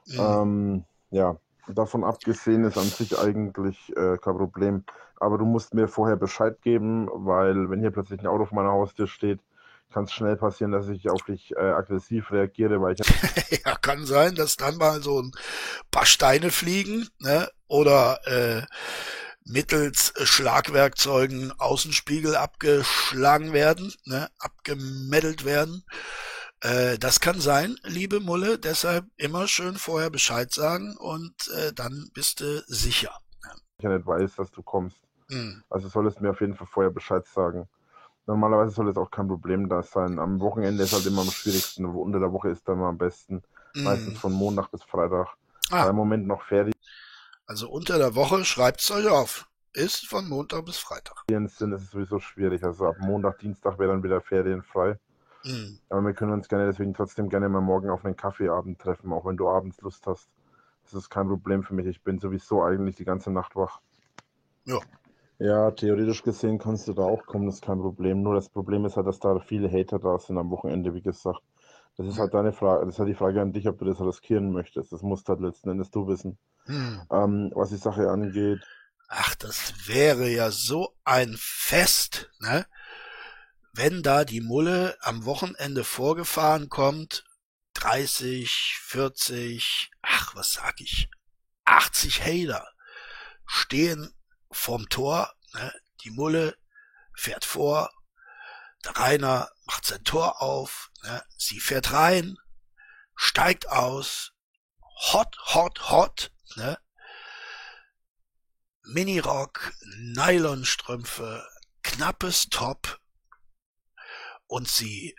Mhm. Ähm, ja, davon abgesehen ist an sich eigentlich äh, kein Problem. Aber du musst mir vorher Bescheid geben, weil wenn hier plötzlich ein Auto vor meiner Haustür steht, kann es schnell passieren, dass ich auf dich äh, aggressiv reagiere, weil ich ja kann sein, dass dann mal so ein paar Steine fliegen, ne? Oder äh, mittels Schlagwerkzeugen Außenspiegel abgeschlagen werden, ne? abgemeddelt werden. Äh, das kann sein, liebe Mulle, deshalb immer schön vorher Bescheid sagen und äh, dann bist du sicher. Ich ja nicht weiß, dass du kommst. Mhm. Also solltest mir auf jeden Fall vorher Bescheid sagen. Normalerweise soll es auch kein Problem da sein. Am Wochenende ist halt immer am schwierigsten. Unter der Woche ist dann immer am besten. Mm. Meistens von Montag bis Freitag. Ah. Im Moment noch fertig. Also unter der Woche schreibt es euch auf. Ist von Montag bis Freitag. In Sinn ist es sowieso schwierig. Also ab Montag, Dienstag wäre dann wieder ferienfrei. Mm. Aber wir können uns gerne deswegen trotzdem gerne mal morgen auf einen Kaffeeabend treffen, auch wenn du abends Lust hast. Das ist kein Problem für mich. Ich bin sowieso eigentlich die ganze Nacht wach. Ja, ja, theoretisch gesehen kannst du da auch kommen, das ist kein Problem. Nur das Problem ist halt, dass da viele Hater da sind am Wochenende, wie gesagt. Das ist halt deine Frage, das ist halt die Frage an dich, ob du das riskieren möchtest. Das musst halt letzten Endes du wissen. Hm. Ähm, was die Sache angeht. Ach, das wäre ja so ein Fest, ne? Wenn da die Mulle am Wochenende vorgefahren kommt, 30, 40, ach, was sag ich, 80 Hater stehen vorm Tor, ne, die Mulle fährt vor, der Rainer macht sein Tor auf, ne, sie fährt rein, steigt aus, hot, hot, hot, ne, Minirock, Nylonstrümpfe, knappes Top. Und sie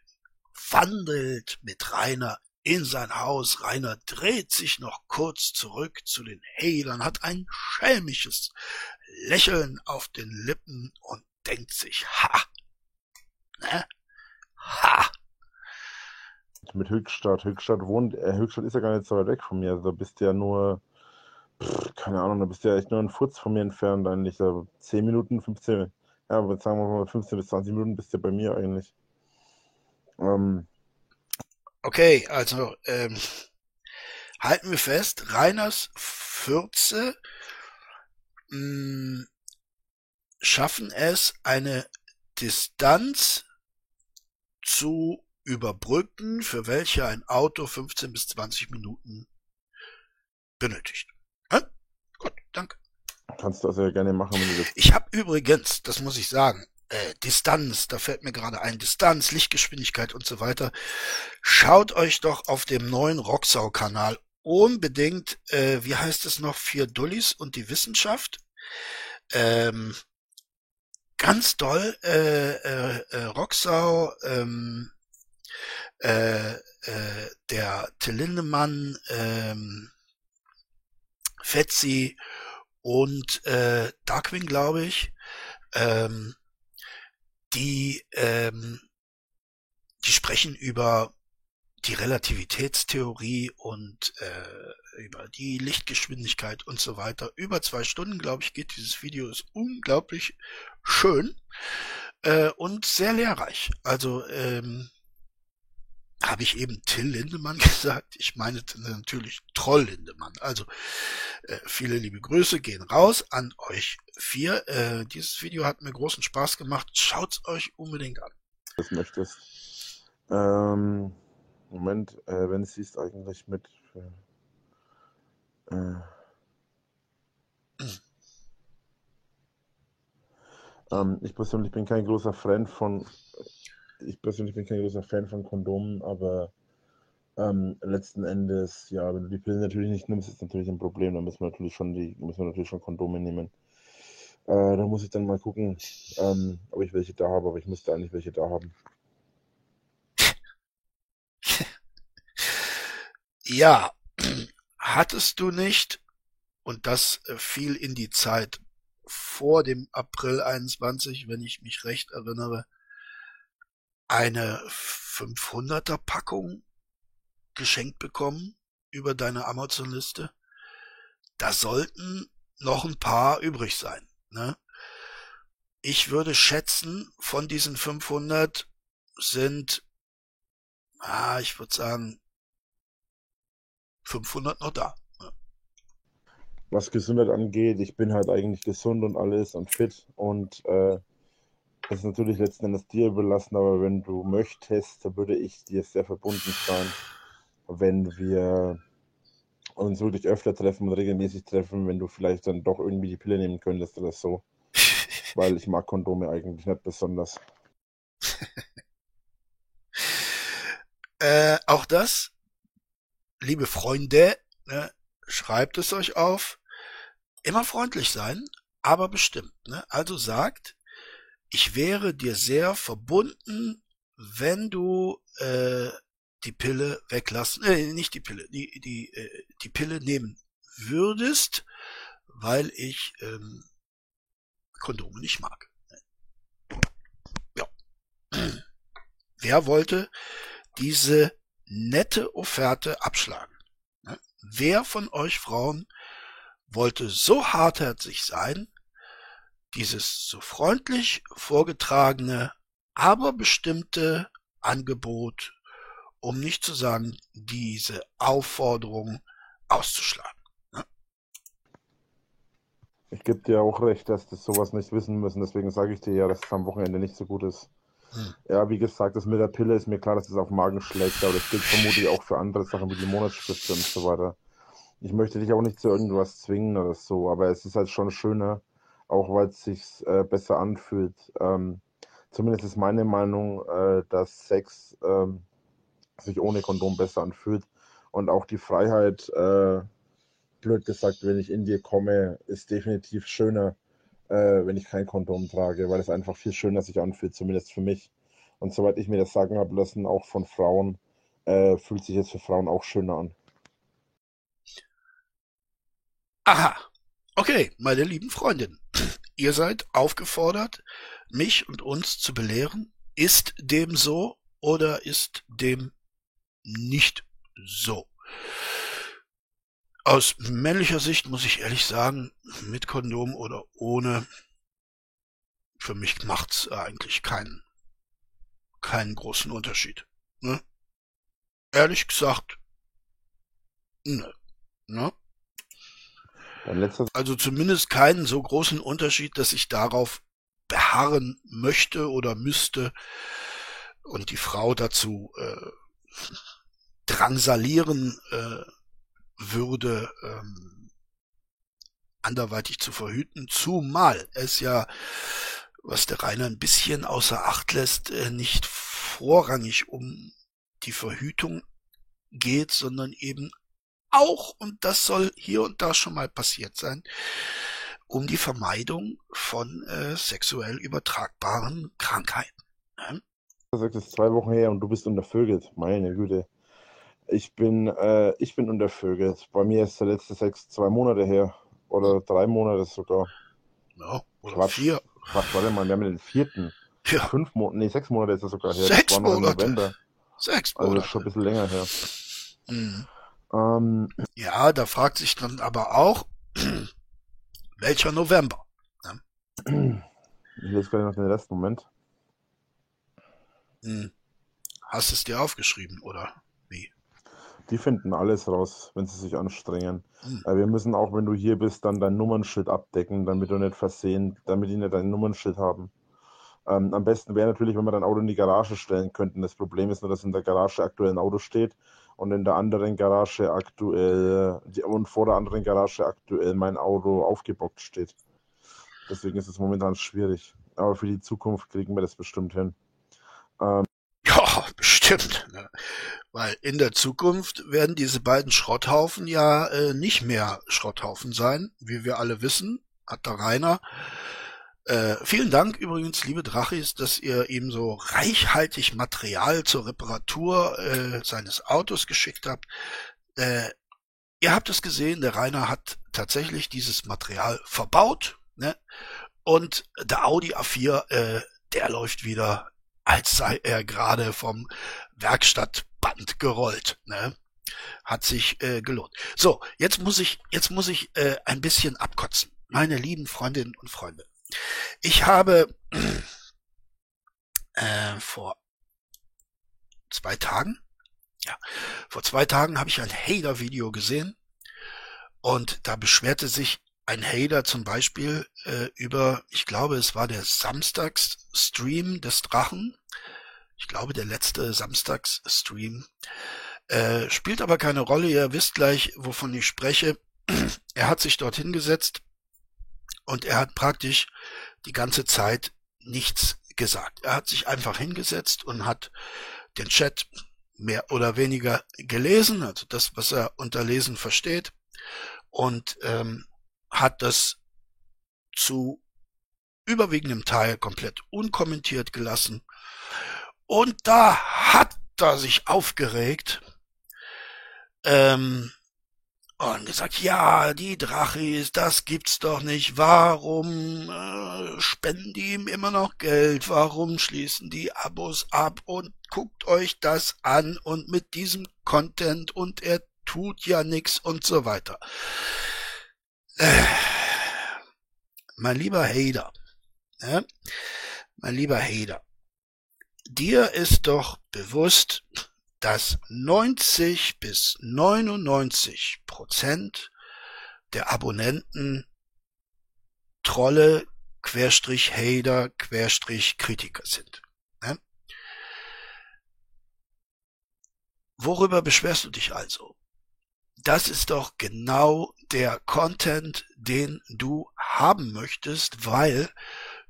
wandelt mit Rainer in sein Haus. Rainer dreht sich noch kurz zurück zu den Hehlern, hat ein schelmisches Lächeln auf den Lippen und denkt sich, ha, ne, ha. Mit Höchstadt, Höchstadt wohnt, äh, Höchstadt ist ja gar nicht so weit weg von mir, also da bist du ja nur, pff, keine Ahnung, da bist du ja echt nur ein Furz von mir entfernt eigentlich, da 10 Minuten, 15, ja, sagen wir mal 15 bis 20 Minuten bist du ja bei mir eigentlich. Ähm, Okay, also ähm, halten wir fest, Reiners Fürze mh, hm, schaffen es, eine Distanz zu überbrücken, für welche ein Auto 15 bis 20 Minuten benötigt. Hm? Gut, danke. Kannst du also gerne machen, wenn du das. Ich habe übrigens, das muss ich sagen, äh, Distanz, da fällt mir gerade ein, Distanz, Lichtgeschwindigkeit und so weiter. Schaut euch doch auf dem neuen Rocksau-Kanal unbedingt, äh, wie heißt es noch, vier Dullis und die Wissenschaft. Ähm, ganz doll, äh, äh, äh, Rocksau, ähm, äh, äh, der Till Lindemann, ähm, Fetzi und äh, Darkwing, glaube ich, ähm, die, ähm, die sprechen über die Relativitätstheorie und äh, über die Lichtgeschwindigkeit und so weiter. Über zwei Stunden, glaube ich, geht dieses Video. Ist unglaublich schön äh, und sehr lehrreich. Also ähm, habe ich eben Till Lindemann gesagt. Ich meine natürlich Troll Lindemann. Also äh, viele liebe Grüße gehen raus an euch vier. Äh, dieses Video hat mir großen Spaß gemacht. Schaut's euch unbedingt an. Das möchtest. Ähm, Moment, äh, wenn es siehst eigentlich mit. Äh, hm. ähm, ich persönlich bin kein großer Fan von ich persönlich bin kein großer Fan von Kondomen, aber ähm, letzten Endes, ja, wenn du die Pillen natürlich nicht nimmst, ist natürlich ein Problem. Da müssen wir natürlich schon die, müssen wir natürlich schon Kondome nehmen. Äh, da muss ich dann mal gucken, ähm, ob ich welche da habe, aber ich müsste eigentlich welche da haben. Ja, hattest du nicht, und das äh, fiel in die Zeit vor dem April 21, wenn ich mich recht erinnere, eine 500er Packung geschenkt bekommen über deine Amazon-Liste. Da sollten noch ein paar übrig sein. Ne? Ich würde schätzen, von diesen 500 sind, ah, ich würde sagen, 500 noch da. Was Gesundheit angeht, ich bin halt eigentlich gesund und alles und fit und äh, das ist natürlich letzten Endes dir überlassen, aber wenn du möchtest, würde ich dir sehr verbunden sein, wenn wir uns wirklich öfter treffen und regelmäßig treffen, wenn du vielleicht dann doch irgendwie die Pille nehmen könntest oder so. Weil ich mag Kondome eigentlich nicht besonders. äh, auch das, liebe Freunde, ne, schreibt es euch auf. Immer freundlich sein, aber bestimmt. Ne? Also sagt, ich wäre dir sehr verbunden, wenn du äh, die Pille weglassen, äh, nicht die Pille, die die äh, die Pille nehmen würdest, weil ich ähm, Kondome nicht mag. Ja. Wer wollte diese nette Offerte abschlagen? Ne? Wer von euch Frauen wollte so hartherzig sein, dieses so freundlich vorgetragene, aber bestimmte Angebot, um nicht zu sagen, diese Aufforderung auszuschlagen. Ne? Ich gebe dir auch recht, dass das sowas nicht wissen müssen, deswegen sage ich dir ja, dass es am Wochenende nicht so gut ist. Ja, wie gesagt, das mit der Pille ist mir klar, dass es auf Magen schlägt, aber das gilt vermutlich auch für andere Sachen wie die Monatsspitze und so weiter. Ich möchte dich auch nicht zu irgendwas zwingen oder so, aber es ist halt schon schöner, auch weil es sich äh, besser anfühlt. Ähm, zumindest ist meine Meinung, äh, dass Sex ähm, sich ohne Kondom besser anfühlt und auch die Freiheit, äh, blöd gesagt, wenn ich in dir komme, ist definitiv schöner, äh, wenn ich kein Kondom trage, weil es einfach viel schöner sich anfühlt, zumindest für mich. Und soweit ich mir das sagen habe lassen, auch von Frauen, äh, fühlt sich es für Frauen auch schöner an. Aha, Okay, meine lieben Freundinnen, ihr seid aufgefordert, mich und uns zu belehren. Ist dem so oder ist dem nicht so? Aus männlicher Sicht muss ich ehrlich sagen, mit Kondom oder ohne, für mich macht's eigentlich keinen, keinen großen Unterschied. Ne? Ehrlich gesagt, ne. Ne? Also zumindest keinen so großen Unterschied, dass ich darauf beharren möchte oder müsste und die Frau dazu äh, drangsalieren äh, würde, ähm, anderweitig zu verhüten, zumal es ja was der Rainer ein bisschen außer Acht lässt, äh, nicht vorrangig um die Verhütung geht, sondern eben auch, und das soll hier und da schon mal passiert sein, um die Vermeidung von äh, sexuell übertragbaren Krankheiten. Ne? Du sagst es zwei Wochen her und du bist untervögelt. Meine Güte. Ich bin, äh, ich bin untervögelt. Bei mir ist der letzte Sex zwei Monate her. Oder drei Monate sogar. Ja, oder Quatsch. vier. Quatsch, warte mal, wir haben den vierten. Ja. Fünf Monate, nee, sechs Monate ist das sogar her. Sechs das war noch Monate. November. Sechs Monate. Also das ist schon ein bisschen länger her. Mhm. Ähm, ja, da fragt sich dann aber auch, welcher November? Ja? Ich lese gerade noch den Rest, Moment. Hm. Hast es dir aufgeschrieben, oder? Die finden alles raus, wenn sie sich anstrengen. Hm. Äh, wir müssen auch, wenn du hier bist, dann dein Nummernschild abdecken, damit du nicht versehen, damit die nicht dein Nummernschild haben. Ähm, am besten wäre natürlich, wenn wir dein Auto in die Garage stellen könnten. Das Problem ist nur, dass in der Garage aktuell ein Auto steht und in der anderen Garage aktuell die, und vor der anderen Garage aktuell mein Auto aufgebockt steht. Deswegen ist es momentan schwierig. Aber für die Zukunft kriegen wir das bestimmt hin. Ähm, ja, bestimmt. Ne? Weil in der Zukunft werden diese beiden Schrotthaufen ja äh, nicht mehr Schrotthaufen sein, wie wir alle wissen, hat der Rainer. Äh, vielen Dank übrigens, liebe Drachis, dass ihr ihm so reichhaltig Material zur Reparatur äh, seines Autos geschickt habt. Äh, ihr habt es gesehen, der Rainer hat tatsächlich dieses Material verbaut. Ne? Und der Audi A4, äh, der läuft wieder als sei er gerade vom Werkstattband gerollt. Ne? Hat sich äh, gelohnt. So, jetzt muss ich, jetzt muss ich äh, ein bisschen abkotzen. Meine lieben Freundinnen und Freunde. Ich habe äh, vor zwei Tagen, ja, vor zwei Tagen habe ich ein Hater-Video gesehen und da beschwerte sich ein Hater zum Beispiel äh, über, ich glaube, es war der Samstags-Stream des Drachen. Ich glaube, der letzte Samstags-Stream. Äh, spielt aber keine Rolle, ihr wisst gleich, wovon ich spreche. er hat sich dort hingesetzt und er hat praktisch die ganze Zeit nichts gesagt. Er hat sich einfach hingesetzt und hat den Chat mehr oder weniger gelesen, also das, was er unter Lesen versteht, und ähm, hat das zu überwiegendem Teil komplett unkommentiert gelassen. Und da hat er sich aufgeregt ähm, und gesagt, ja, die Drachis, das gibt's doch nicht. Warum äh, spenden die ihm immer noch Geld? Warum schließen die Abos ab? Und guckt euch das an und mit diesem Content und er tut ja nix und so weiter. Äh, mein lieber Hater, ja, mein lieber Hater, dir ist doch bewusst, dass 90 bis 99 Prozent der Abonnenten Trolle, Querstrich Hater, Querstrich Kritiker sind. Ne? Worüber beschwerst du dich also? Das ist doch genau der Content, den du haben möchtest, weil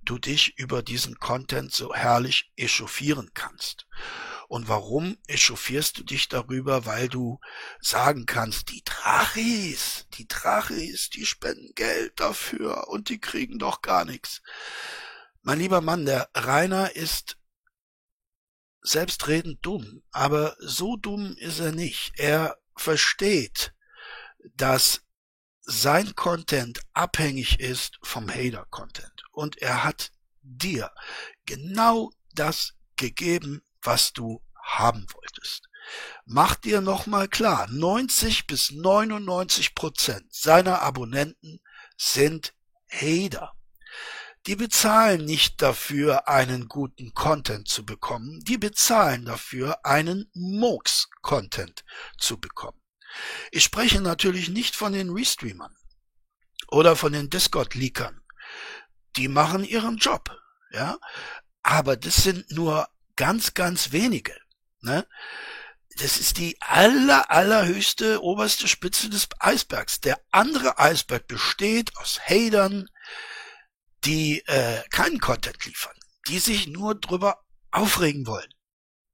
du dich über diesen Content so herrlich echauffieren kannst. Und warum echauffierst du dich darüber? Weil du sagen kannst, die Drachis, die Drachis, die spenden Geld dafür und die kriegen doch gar nichts. Mein lieber Mann, der Rainer ist selbstredend dumm, aber so dumm ist er nicht. Er versteht, dass sein Content abhängig ist vom Hater-Content. Und er hat dir genau das gegeben, was du haben wolltest. Mach dir nochmal klar, 90 bis 99 Prozent seiner Abonnenten sind Hater. Die bezahlen nicht dafür, einen guten Content zu bekommen, die bezahlen dafür, einen Murks-Content zu bekommen. Ich spreche natürlich nicht von den Restreamern oder von den Discord-Leakern. Die machen ihren Job, ja. Aber das sind nur ganz, ganz wenige. Ne? Das ist die aller, allerhöchste, oberste Spitze des Eisbergs. Der andere Eisberg besteht aus Hatern, die äh, keinen Content liefern, die sich nur drüber aufregen wollen.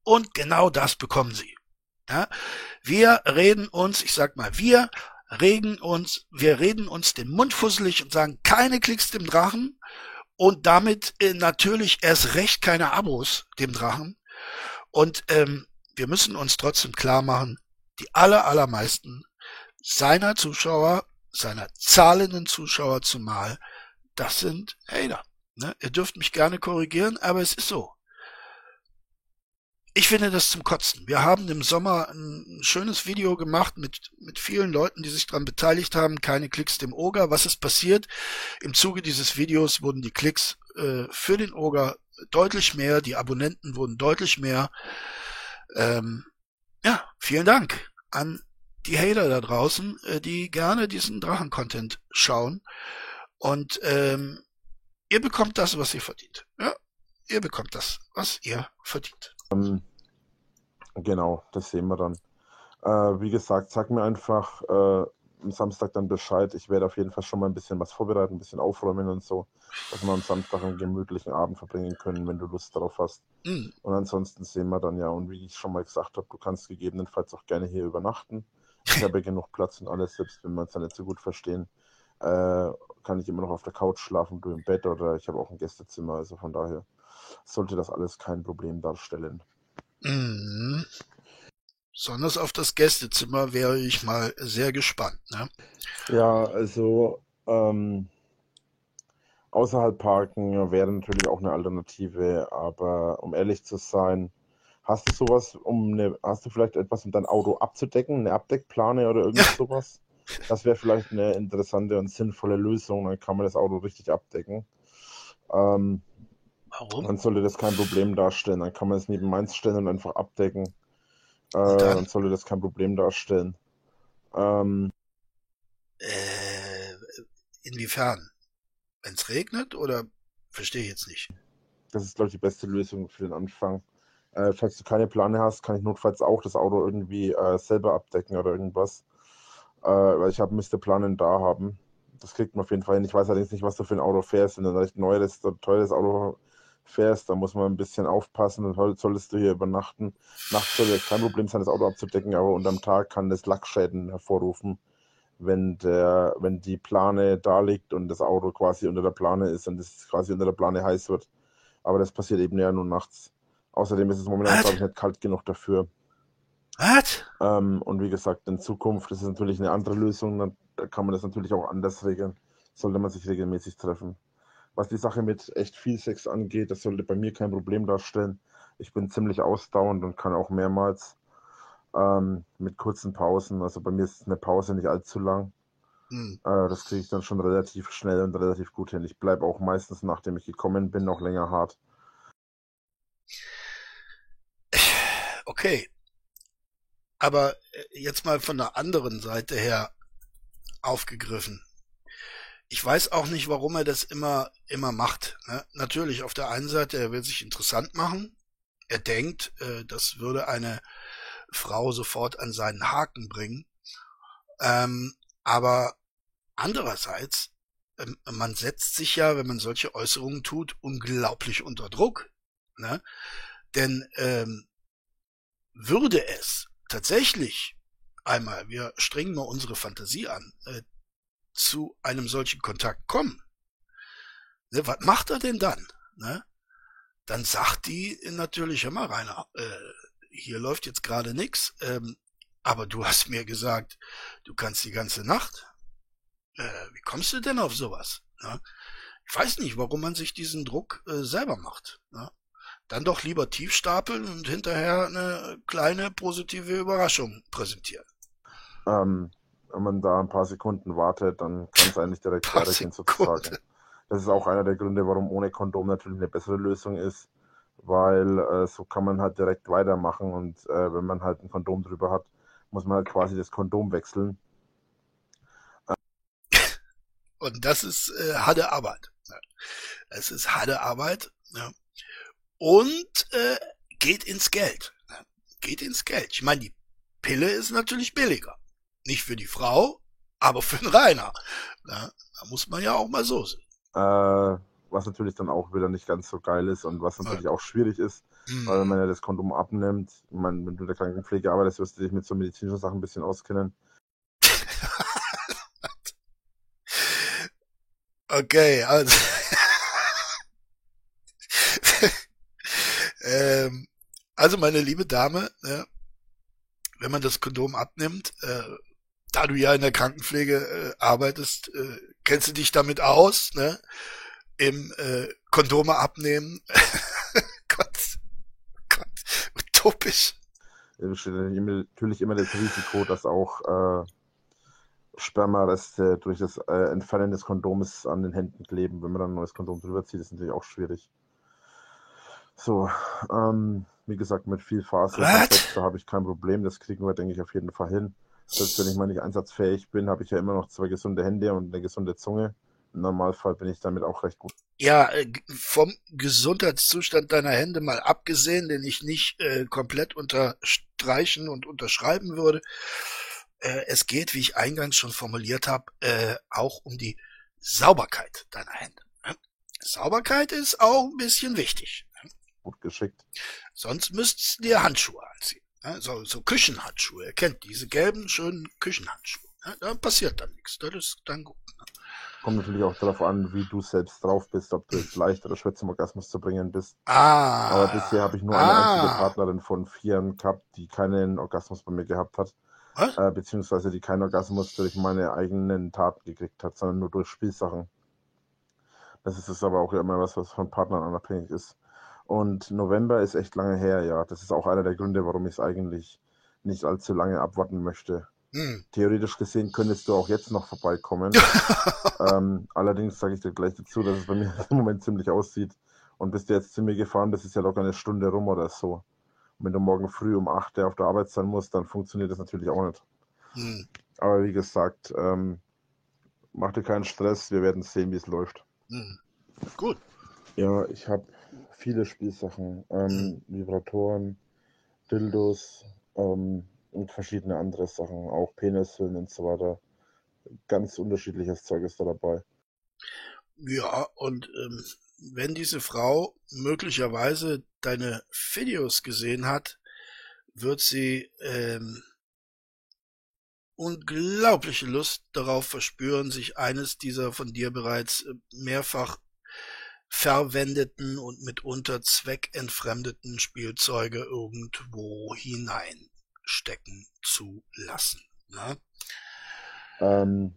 Und genau das bekommen sie. Ja? Wir reden uns, ich sag mal, wir regen uns, wir reden uns den Mund fusselig und sagen keine Klicks dem Drachen und damit äh, natürlich erst recht keine Abos dem Drachen. Und ähm, wir müssen uns trotzdem klar machen, die aller, allermeisten seiner Zuschauer, seiner zahlenden Zuschauer zumal, das sind Hater. Ne? Ihr dürft mich gerne korrigieren, aber es ist so. Ich finde das zum Kotzen. Wir haben im Sommer ein schönes Video gemacht mit, mit vielen Leuten, die sich daran beteiligt haben. Keine Klicks dem Oger. Was ist passiert? Im Zuge dieses Videos wurden die Klicks äh, für den Oger deutlich mehr. Die Abonnenten wurden deutlich mehr. Ähm, ja, vielen Dank an die Hater da draußen, äh, die gerne diesen Drachen-Content schauen. Und ähm, ihr bekommt das, was ihr verdient. Ja, ihr bekommt das, was ihr verdient. Ähm, genau, das sehen wir dann. Äh, wie gesagt, sag mir einfach äh, am Samstag dann Bescheid. Ich werde auf jeden Fall schon mal ein bisschen was vorbereiten, ein bisschen aufräumen und so, dass wir am Samstag einen gemütlichen Abend verbringen können, wenn du Lust darauf hast. Mhm. Und ansonsten sehen wir dann ja. Und wie ich schon mal gesagt habe, du kannst gegebenenfalls auch gerne hier übernachten. Ich habe ja genug Platz und alles, selbst wenn wir uns dann nicht so gut verstehen. Äh, kann ich immer noch auf der Couch schlafen, du im Bett oder ich habe auch ein Gästezimmer. Also von daher sollte das alles kein Problem darstellen. Mhm. Besonders auf das Gästezimmer wäre ich mal sehr gespannt. Ne? Ja, also ähm, außerhalb parken wäre natürlich auch eine Alternative, aber um ehrlich zu sein, hast du sowas, um eine, hast du vielleicht etwas, um dein Auto abzudecken, eine Abdeckplane oder irgend sowas? Das wäre vielleicht eine interessante und sinnvolle Lösung, dann kann man das Auto richtig abdecken. Ähm, Warum? Dann sollte das kein Problem darstellen. Dann kann man es neben meins stellen und einfach abdecken. Äh, dann? dann? sollte das kein Problem darstellen. Ähm, äh, inwiefern? Wenn es regnet oder verstehe ich jetzt nicht? Das ist, glaube ich, die beste Lösung für den Anfang. Äh, falls du keine Plane hast, kann ich notfalls auch das Auto irgendwie äh, selber abdecken oder irgendwas. Äh, weil ich habe müsste Planen da haben. Das kriegt man auf jeden Fall hin. Ich weiß allerdings nicht, was du für ein Auto fährst. Wenn du ein recht neues teures Auto fährst, da muss man ein bisschen aufpassen. Heute solltest du hier übernachten. Nachts soll ja kein Problem sein, das Auto abzudecken, aber unterm Tag kann das Lackschäden hervorrufen, wenn, der, wenn die Plane da liegt und das Auto quasi unter der Plane ist und es quasi unter der Plane heiß wird. Aber das passiert eben ja nur nachts. Außerdem ist es momentan, glaube ich, nicht kalt genug dafür. Was? Ähm, und wie gesagt, in Zukunft ist es natürlich eine andere Lösung. Da kann man das natürlich auch anders regeln. Sollte man sich regelmäßig treffen. Was die Sache mit echt viel Sex angeht, das sollte bei mir kein Problem darstellen. Ich bin ziemlich ausdauernd und kann auch mehrmals ähm, mit kurzen Pausen. Also bei mir ist eine Pause nicht allzu lang. Hm. Äh, das kriege ich dann schon relativ schnell und relativ gut hin. Ich bleibe auch meistens, nachdem ich gekommen bin, noch länger hart. Okay. Aber äh, jetzt mal von der anderen Seite her aufgegriffen ich weiß auch nicht, warum er das immer, immer macht. Ne? Natürlich, auf der einen Seite, er will sich interessant machen. Er denkt, äh, das würde eine Frau sofort an seinen Haken bringen. Ähm, aber andererseits, ähm, man setzt sich ja, wenn man solche Äußerungen tut, unglaublich unter Druck. Ne? Denn ähm, würde es tatsächlich einmal, wir strengen mal unsere Fantasie an, äh, zu einem solchen Kontakt kommen, ne, was macht er denn dann? Ne? Dann sagt die natürlich, mal, Rainer, äh, hier läuft jetzt gerade nix, ähm, aber du hast mir gesagt, du kannst die ganze Nacht. Äh, wie kommst du denn auf sowas? Ne? Ich weiß nicht, warum man sich diesen Druck äh, selber macht. Ne? Dann doch lieber tief stapeln und hinterher eine kleine positive Überraschung präsentieren. Ähm, wenn man da ein paar Sekunden wartet, dann kann es eigentlich direkt weitergehen sozusagen. Das ist auch einer der Gründe, warum ohne Kondom natürlich eine bessere Lösung ist, weil äh, so kann man halt direkt weitermachen und äh, wenn man halt ein Kondom drüber hat, muss man halt quasi das Kondom wechseln. Und das ist äh, harte Arbeit. Es ist harte Arbeit. Ja. Und äh, geht ins Geld. Geht ins Geld. Ich meine, die Pille ist natürlich billiger. Nicht für die Frau, aber für den Rainer. Na, da muss man ja auch mal so sehen. Äh, was natürlich dann auch wieder nicht ganz so geil ist und was natürlich auch schwierig ist, mhm. weil wenn man ja das Kondom abnimmt, meine, wenn du in der Krankenpflege arbeitest, wirst du dich mit so medizinischen Sachen ein bisschen auskennen. okay, also ähm, also meine liebe Dame, ja, wenn man das Kondom abnimmt, äh, da du ja in der Krankenpflege äh, arbeitest, äh, kennst du dich damit aus, ne? Im äh, Kondome abnehmen. Gott, Gott, utopisch. Natürlich immer das Risiko, dass auch äh, Spermareste durch das äh, Entfernen des Kondoms an den Händen kleben. Wenn man dann ein neues Kondom drüber zieht, ist natürlich auch schwierig. So, ähm, wie gesagt, mit viel Faser, da habe ich kein Problem. Das kriegen wir, denke ich, auf jeden Fall hin. Selbst wenn ich mal nicht einsatzfähig bin, habe ich ja immer noch zwei gesunde Hände und eine gesunde Zunge. Im Normalfall bin ich damit auch recht gut. Ja, äh, vom Gesundheitszustand deiner Hände mal abgesehen, den ich nicht äh, komplett unterstreichen und unterschreiben würde. Äh, es geht, wie ich eingangs schon formuliert habe, äh, auch um die Sauberkeit deiner Hände. Sauberkeit ist auch ein bisschen wichtig. Ne? Gut geschickt. Sonst müsstest du dir Handschuhe anziehen. Ja, so, so Küchenhandschuhe. Ihr kennt diese gelben, schönen Küchenhandschuhe. Ja, da passiert dann nichts. Das ist dann gut. Ne? Kommt natürlich auch darauf an, wie du selbst drauf bist, ob du jetzt leicht oder schwer zum Orgasmus zu bringen bist. Ah. Aber bisher habe ich nur eine ah. einzige Partnerin von vieren gehabt, die keinen Orgasmus bei mir gehabt hat. Äh, beziehungsweise die keinen Orgasmus durch meine eigenen Taten gekriegt hat, sondern nur durch Spielsachen. Das ist aber auch immer was, was von Partnern unabhängig ist. Und November ist echt lange her, ja. Das ist auch einer der Gründe, warum ich es eigentlich nicht allzu lange abwarten möchte. Hm. Theoretisch gesehen könntest du auch jetzt noch vorbeikommen. ähm, allerdings sage ich dir gleich dazu, dass es bei mir im Moment ziemlich aussieht. Und bist du jetzt zu mir gefahren, das ist ja locker eine Stunde rum oder so. Und wenn du morgen früh um 8 Uhr auf der Arbeit sein musst, dann funktioniert das natürlich auch nicht. Hm. Aber wie gesagt, ähm, mach dir keinen Stress, wir werden sehen, wie es läuft. Hm. Gut. Ja, ich habe viele Spielsachen, ähm, Vibratoren, Dildos ähm, und verschiedene andere Sachen, auch Penishüllen und so weiter. Ganz unterschiedliches Zeug ist da dabei. Ja, und ähm, wenn diese Frau möglicherweise deine Videos gesehen hat, wird sie ähm, unglaubliche Lust darauf verspüren, sich eines dieser von dir bereits äh, mehrfach verwendeten und mitunter zweckentfremdeten Spielzeuge irgendwo hineinstecken zu lassen. Ne? Ähm,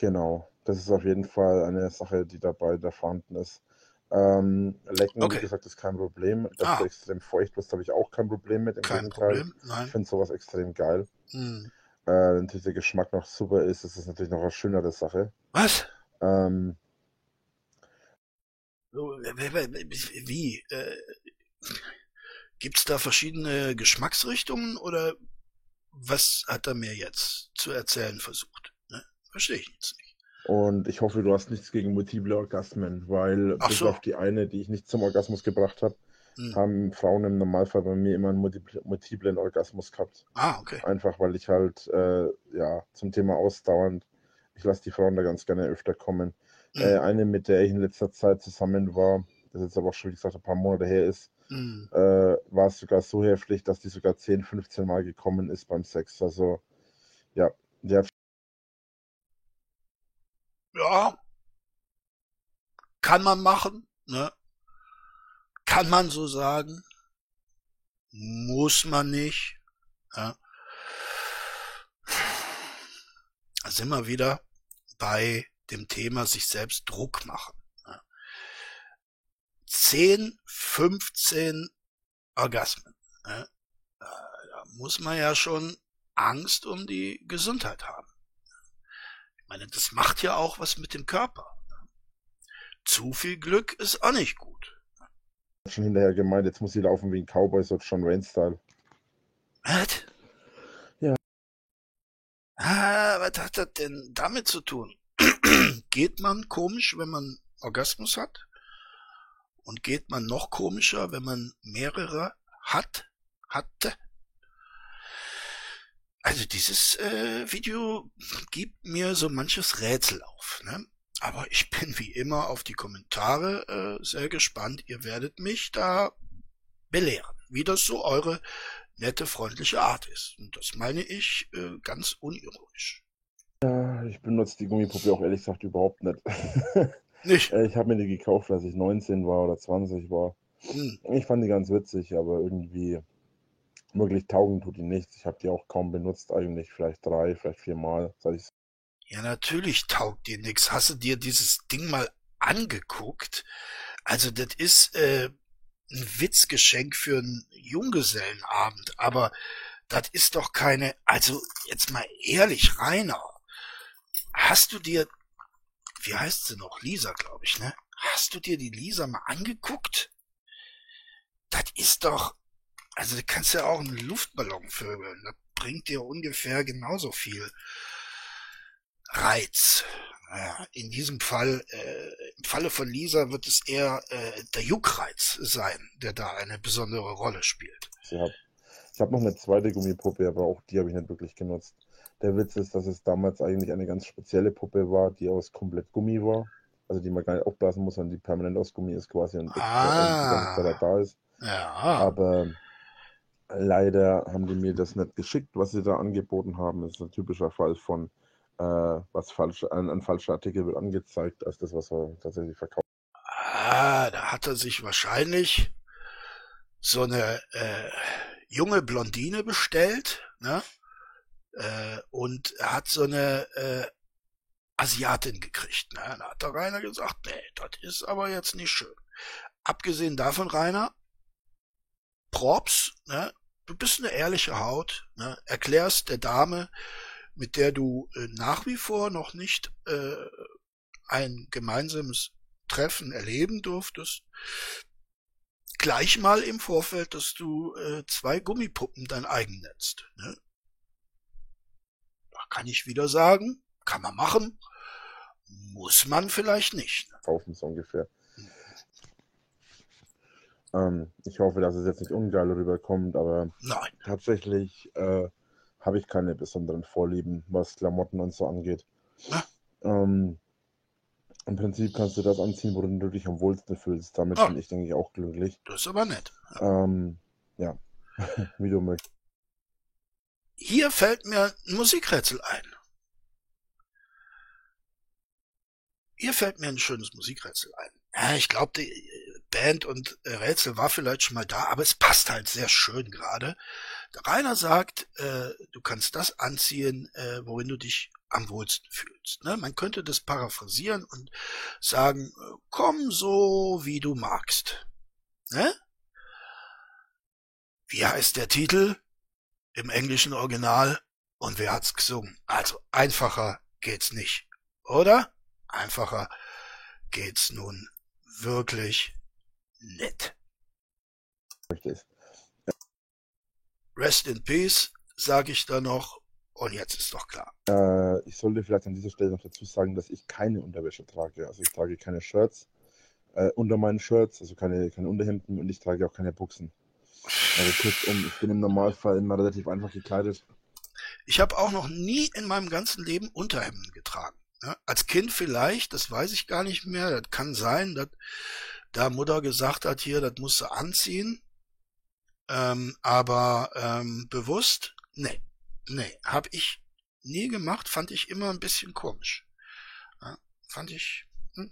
genau, das ist auf jeden Fall eine Sache, die dabei da vorhanden ist. Ähm, Lecken, okay. wie gesagt, ist kein Problem. Dass ah. du extrem feucht wirst, habe ich auch kein Problem mit. Im kein Gegenteil. Problem, nein. Ich finde sowas extrem geil. Hm. Äh, natürlich der Geschmack noch super ist, ist es natürlich noch eine schönere Sache. Was? Ähm, wie? Äh, Gibt es da verschiedene Geschmacksrichtungen oder was hat er mir jetzt zu erzählen versucht? Ne? Verstehe ich jetzt nicht. Und ich hoffe, du hast nichts gegen multiple Orgasmen, weil Ach bis so. auf die eine, die ich nicht zum Orgasmus gebracht habe, hm. haben Frauen im Normalfall bei mir immer einen multiplen Orgasmus gehabt. Ah, okay. Einfach weil ich halt, äh, ja, zum Thema ausdauernd, ich lasse die Frauen da ganz gerne öfter kommen. Mhm. Äh, eine, mit der ich in letzter Zeit zusammen war, das jetzt aber auch schon, wie gesagt, ein paar Monate her ist, mhm. äh, war es sogar so heftig, dass die sogar 10, 15 Mal gekommen ist beim Sex. Also, ja, der. Ja, kann man machen, ne? Kann man so sagen. Muss man nicht. Ja. Da sind wir wieder bei dem Thema sich selbst Druck machen. 10, 15 Orgasmen. Da muss man ja schon Angst um die Gesundheit haben. Ich meine, das macht ja auch was mit dem Körper. Zu viel Glück ist auch nicht gut. Schon hinterher gemeint, jetzt muss sie laufen wie ein Cowboy, so John Wayne-Style. Was? Ja. Ah, was hat das denn damit zu tun? Geht man komisch, wenn man Orgasmus hat? Und geht man noch komischer, wenn man mehrere hat, hatte? Also dieses äh, Video gibt mir so manches Rätsel auf. Ne? Aber ich bin wie immer auf die Kommentare äh, sehr gespannt. Ihr werdet mich da belehren, wie das so eure nette, freundliche Art ist. Und das meine ich äh, ganz unironisch. Ja, ich benutze die Gummipuppe auch ehrlich gesagt überhaupt nicht. Nicht? Äh, ich habe mir die gekauft, als ich 19 war oder 20 war. Hm. Ich fand die ganz witzig, aber irgendwie wirklich taugen tut die nichts. Ich habe die auch kaum benutzt, eigentlich vielleicht drei, vielleicht vier Mal, seit ich Ja, natürlich taugt dir nix. Hast du dir dieses Ding mal angeguckt? Also, das ist äh, ein Witzgeschenk für einen Junggesellenabend, aber das ist doch keine. Also, jetzt mal ehrlich, Rainer. Hast du dir. Wie heißt sie noch? Lisa, glaube ich, ne? Hast du dir die Lisa mal angeguckt? Das ist doch. Also, du kannst ja auch einen Luftballon vögeln. Das bringt dir ungefähr genauso viel Reiz. Naja, in diesem Fall, äh, im Falle von Lisa wird es eher äh, der Juckreiz sein, der da eine besondere Rolle spielt. habe. Ich habe noch eine zweite Gummipuppe, aber auch die habe ich nicht wirklich genutzt. Der Witz ist, dass es damals eigentlich eine ganz spezielle Puppe war, die aus komplett Gummi war. Also die man gar nicht aufblasen muss, sondern die permanent aus Gummi ist quasi und Ah. Zeit da ist. Ja, Aber leider haben die mir das nicht geschickt, was sie da angeboten haben. Das ist ein typischer Fall von äh, was falsch, ein, ein falscher Artikel wird angezeigt, als das, was er tatsächlich verkauft. ah, da hat er sich wahrscheinlich so eine äh, junge Blondine bestellt, ne? Äh, und hat so eine äh, Asiatin gekriegt. Ne? Da hat der Rainer gesagt, nee, das ist aber jetzt nicht schön. Abgesehen davon, Rainer, Props, ne? du bist eine ehrliche Haut, ne? erklärst der Dame, mit der du äh, nach wie vor noch nicht äh, ein gemeinsames Treffen erleben durftest, gleich mal im Vorfeld, dass du äh, zwei Gummipuppen dein eigen nennst. Ne? Kann ich wieder sagen, kann man machen, muss man vielleicht nicht. Ne? kaufen, so ungefähr. Ähm, ich hoffe, dass es jetzt nicht ungeil rüberkommt, aber Nein. tatsächlich äh, habe ich keine besonderen Vorlieben, was Klamotten und so angeht. Ähm, Im Prinzip kannst du das anziehen, worin du dich am wohlsten fühlst. Damit Ah. bin ich, denke ich, auch glücklich. Das ist aber nett. Ähm, ja, wie du möchtest. Hier fällt mir ein Musikrätsel ein. Hier fällt mir ein schönes Musikrätsel ein. Ja, ich glaube, die Band und Rätsel war vielleicht schon mal da, aber es passt halt sehr schön gerade. Rainer sagt, äh, du kannst das anziehen, äh, worin du dich am wohlsten fühlst. Ne? Man könnte das paraphrasieren und sagen, äh, komm so, wie du magst. Ne? Wie heißt der Titel? Im englischen Original und wer hat's gesungen? Also einfacher geht's nicht, oder? Einfacher geht's nun wirklich nicht. Rest in Peace, sag ich da noch. Und jetzt ist doch klar. Äh, ich sollte vielleicht an dieser Stelle noch dazu sagen, dass ich keine Unterwäsche trage. Also ich trage keine Shirts äh, unter meinen Shirts, also keine, keine Unterhemden und ich trage auch keine Buchsen. Also kurzum, ich bin im Normalfall immer relativ einfach gekleidet. Ich habe auch noch nie in meinem ganzen Leben Unterhemden getragen. Ja, als Kind vielleicht, das weiß ich gar nicht mehr. Das kann sein, dass da Mutter gesagt hat, hier, das musst du anziehen. Ähm, aber ähm, bewusst, nee, nee, habe ich nie gemacht, fand ich immer ein bisschen komisch. Ja, fand ich, hm,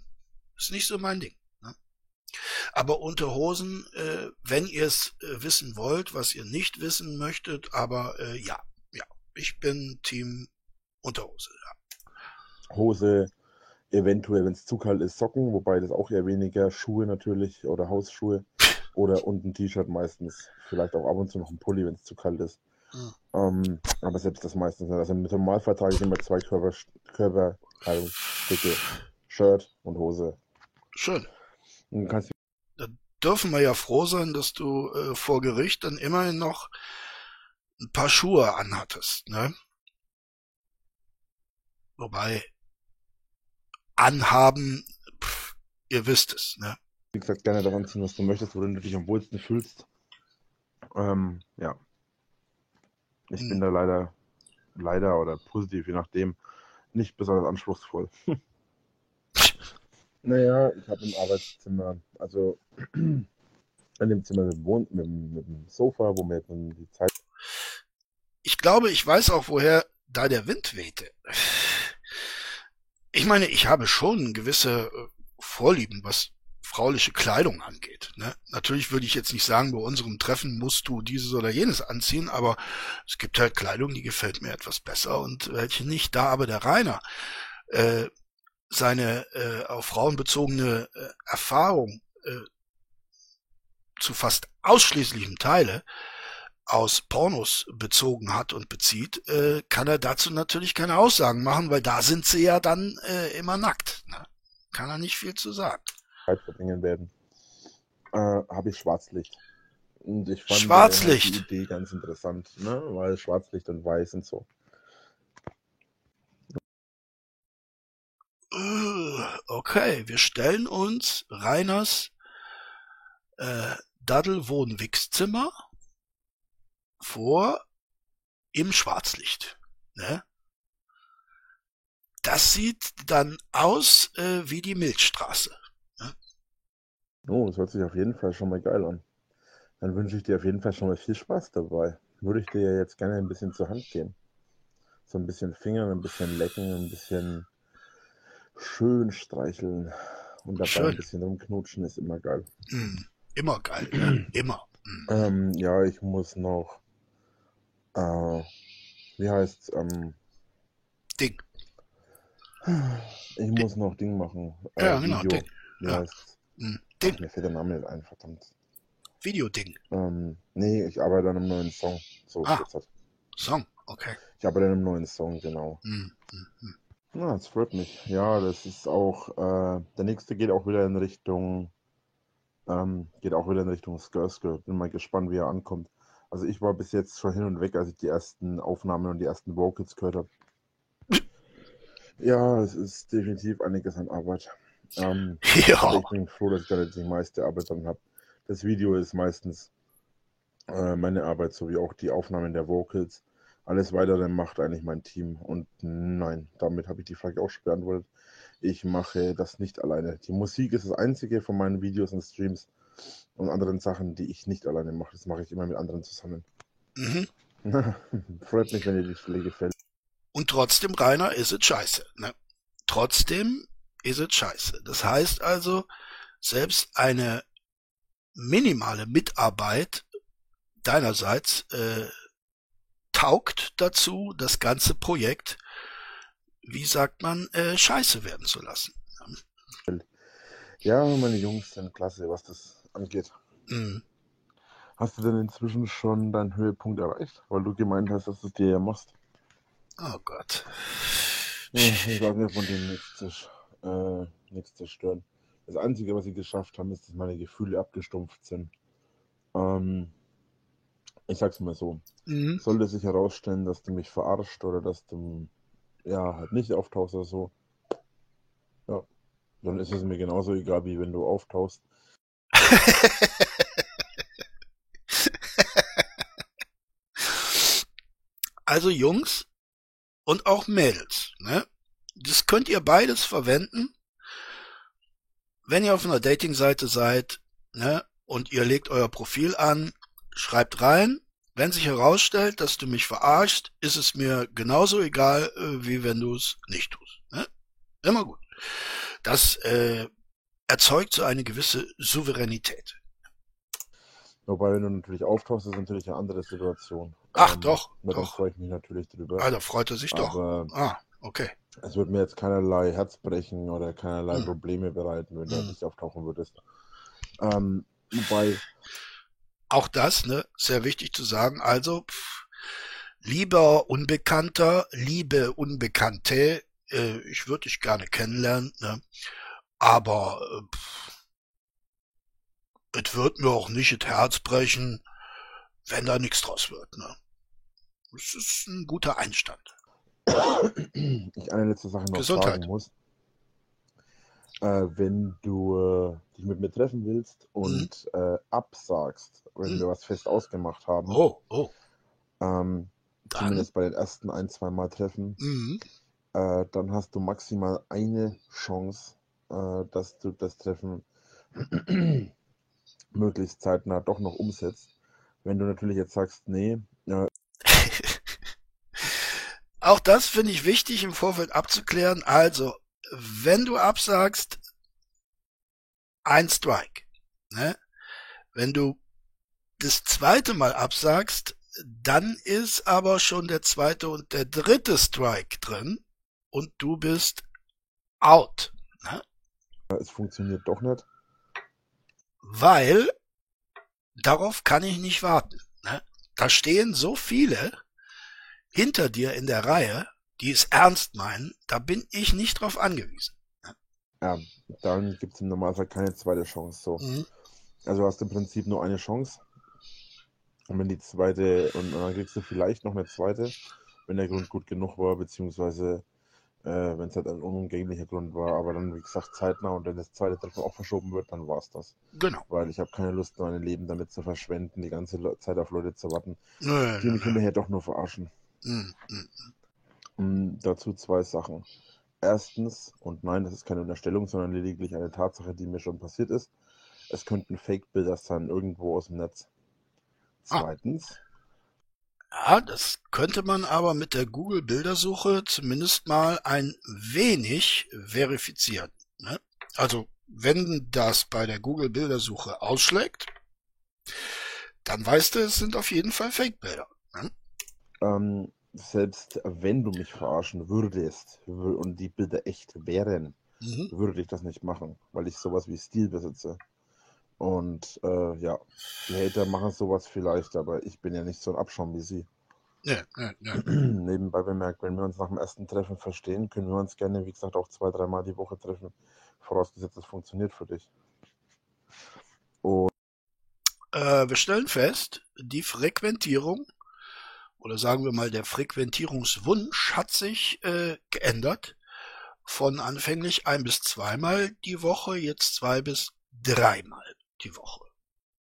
ist nicht so mein Ding. Aber Unterhosen, äh, wenn ihr es äh, wissen wollt, was ihr nicht wissen möchtet, aber äh, ja, ja, ich bin Team Unterhose. Ja. Hose, eventuell, wenn es zu kalt ist, Socken, wobei das auch eher weniger, Schuhe natürlich oder Hausschuhe oder und ein T-Shirt meistens. Vielleicht auch ab und zu noch ein Pulli, wenn es zu kalt ist. Hm. Ähm, aber selbst das meistens nicht. Also im Normalfall trage ich immer zwei Körper, Körperkleidungsstücke. Shirt und Hose. Schön. Und kannst Dürfen wir ja froh sein, dass du äh, vor Gericht dann immerhin noch ein paar Schuhe anhattest, ne? Wobei anhaben, pff, ihr wisst es, ne? wie gesagt, gerne daran ziehen, was du möchtest, worin du dich am wohlsten fühlst. Ähm, ja. Ich Hm. bin da leider, leider oder positiv, je nachdem, nicht besonders anspruchsvoll. Naja, ich habe im Arbeitszimmer, also in dem Zimmer mit dem, Wohn mit, mit dem Sofa, wo mir dann die Zeit. Ich glaube, ich weiß auch, woher da der Wind wehte. Ich meine, ich habe schon gewisse äh, Vorlieben, was frauliche Kleidung angeht. Ne? Natürlich würde ich jetzt nicht sagen, bei unserem Treffen musst du dieses oder jenes anziehen, aber es gibt halt Kleidung, die gefällt mir etwas besser und welche nicht. Da aber der Rainer äh, seine äh, auf Frauen bezogene äh, Erfahrung äh, zu fast ausschließlichem Teile aus Pornos bezogen hat und bezieht, äh, kann er dazu natürlich keine Aussagen machen, weil da sind sie ja dann äh, immer nackt. Ne? Kann er nicht viel zu sagen. verbringen werden, äh, habe ich Schwarzlicht. Und ich fand Schwarzlicht. die Idee ganz interessant, ne? weil Schwarzlicht und Weiß und so. Okay, wir stellen uns Reiners äh, Daddel-Wohnwichszimmer vor im Schwarzlicht. Ne? Das sieht dann aus äh, wie die Milchstraße. Ne? Oh, das hört sich auf jeden Fall schon mal geil an. Dann wünsche ich dir auf jeden Fall schon mal viel Spaß dabei. Würde ich dir ja jetzt gerne ein bisschen zur Hand geben. So ein bisschen Fingern, ein bisschen lecken, ein bisschen schön streicheln und dabei schön. ein bisschen rumknutschen ist immer geil. Mm, immer geil, ja. immer. Mm. Ähm, ja, ich muss noch, äh, wie heißt's, ähm, Ding. Ich muss noch Ding machen. Äh, ja, genau, Video. Ding. Wie ja. heißt's? Mm, Ding. Ach, mir fällt der Name nicht ein, verdammt. Videoding. Ähm, nee, ich arbeite an einem neuen Song. So ah, halt. Song, okay. Ich arbeite an einem neuen Song, genau. Mm, mm, Ja, das freut mich. Ja, das ist auch, äh, der nächste geht auch wieder in Richtung, ähm, geht auch wieder in Richtung Skirskir. Bin mal gespannt, wie er ankommt. Also ich war bis jetzt schon hin und weg, als ich die ersten Aufnahmen und die ersten Vocals gehört habe. Ja, es ist definitiv einiges an Arbeit. Ähm, ja. Ich bin froh, dass ich da jetzt die meiste Arbeit dran habe. Das Video ist meistens äh, meine Arbeit, sowie auch die Aufnahmen der Vocals. Alles weitere macht eigentlich mein Team. Und nein, damit habe ich die Frage auch schon beantwortet. Ich mache das nicht alleine. Die Musik ist das einzige von meinen Videos und Streams und anderen Sachen, die ich nicht alleine mache. Das mache ich immer mit anderen zusammen. Mhm. Freut mich, wenn dir die Stelle gefällt. Und trotzdem, Rainer, ist es scheiße. Ne? Trotzdem ist es scheiße. Das heißt also, selbst eine minimale Mitarbeit deinerseits äh, taugt dazu, das ganze Projekt, wie sagt man, äh, scheiße werden zu lassen. Ja, meine Jungs sind klasse, was das angeht. Mhm. Hast du denn inzwischen schon deinen Höhepunkt erreicht? Weil du gemeint hast, dass du es dir ja machst. Oh Gott. Ich sage mir von dem nichts, äh, nichts zerstören. Das Einzige, was sie geschafft haben, ist, dass meine Gefühle abgestumpft sind. Ähm, ich sag's mal so, mhm. sollte sich herausstellen, dass du mich verarscht oder dass du ja halt nicht auftauchst oder so, ja, dann ist es mir genauso egal, wie wenn du auftauchst. also Jungs und auch Mädels, ne? Das könnt ihr beides verwenden, wenn ihr auf einer Dating-Seite seid, ne? Und ihr legt euer Profil an schreibt rein, wenn sich herausstellt, dass du mich verarschst, ist es mir genauso egal, äh, wie wenn du es nicht tust. Ne? Immer gut. Das äh, erzeugt so eine gewisse Souveränität. Wobei, wenn du natürlich auftauchst, ist natürlich eine andere Situation. Ach ähm, doch. Da doch. freue ich mich natürlich drüber. Ah, da freut er sich Aber doch. Ah, okay. Es wird mir jetzt keinerlei Herz brechen oder keinerlei hm. Probleme bereiten, wenn hm. du nicht auftauchen würdest. Ähm, wobei, auch das, ne, sehr wichtig zu sagen. Also, pff, lieber Unbekannter, liebe Unbekannte, äh, ich würde dich gerne kennenlernen, ne, aber äh, es wird mir auch nicht das Herz brechen, wenn da nichts draus wird, ne. Das ist ein guter Einstand. Ich eine letzte Sache noch Gesundheit. sagen muss. Äh, wenn du äh, dich mit mir treffen willst und mhm. äh, absagst, wenn mhm. wir was fest ausgemacht haben. Oh, oh. Ähm, zumindest bei den ersten ein, zwei Mal treffen. Mhm. Äh, dann hast du maximal eine Chance, äh, dass du das Treffen möglichst zeitnah doch noch umsetzt. Wenn du natürlich jetzt sagst, nee. Auch das finde ich wichtig im Vorfeld abzuklären. Also, wenn du absagst, ein Strike. Ne? Wenn du das zweite Mal absagst, dann ist aber schon der zweite und der dritte Strike drin und du bist out. Ne? Es funktioniert doch nicht. Weil darauf kann ich nicht warten. Ne? Da stehen so viele hinter dir in der Reihe, die es ernst meinen, da bin ich nicht drauf angewiesen. Ja, dann gibt es im Normalfall keine zweite Chance. So. Mhm. Also hast du im Prinzip nur eine Chance. Und wenn die zweite, und, dann kriegst du vielleicht noch eine zweite, wenn der Grund gut genug war, beziehungsweise äh, wenn es halt ein unumgänglicher Grund war. Aber dann, wie gesagt, zeitnah und wenn das zweite Treffen auch verschoben wird, dann war es das. Genau. Weil ich habe keine Lust, mein Leben damit zu verschwenden, die ganze Zeit auf Leute zu warten, nö, die mich hinterher doch nur verarschen. Mhm. Und dazu zwei Sachen. Erstens, und nein, das ist keine Unterstellung, sondern lediglich eine Tatsache, die mir schon passiert ist. Es könnten Fake-Bilder sein, irgendwo aus dem Netz. Ah. Zweitens, ja, das könnte man aber mit der Google-Bildersuche zumindest mal ein wenig verifizieren. Ne? Also, wenn das bei der Google-Bildersuche ausschlägt, dann weißt du, es sind auf jeden Fall Fake-Bilder. Ne? Ähm, selbst wenn du mich verarschen würdest und die Bilder echt wären, mhm. würde ich das nicht machen, weil ich sowas wie Stil besitze. Und äh, ja, die Hater machen sowas vielleicht, aber ich bin ja nicht so ein Abschaum wie sie. Ja, ja, ja. Nebenbei bemerkt, wenn wir uns nach dem ersten Treffen verstehen, können wir uns gerne, wie gesagt, auch zwei, dreimal die Woche treffen. Vorausgesetzt, das funktioniert für dich. Und äh, wir stellen fest, die Frequentierung oder sagen wir mal der Frequentierungswunsch hat sich äh, geändert. Von anfänglich ein bis zweimal die Woche, jetzt zwei bis dreimal die Woche.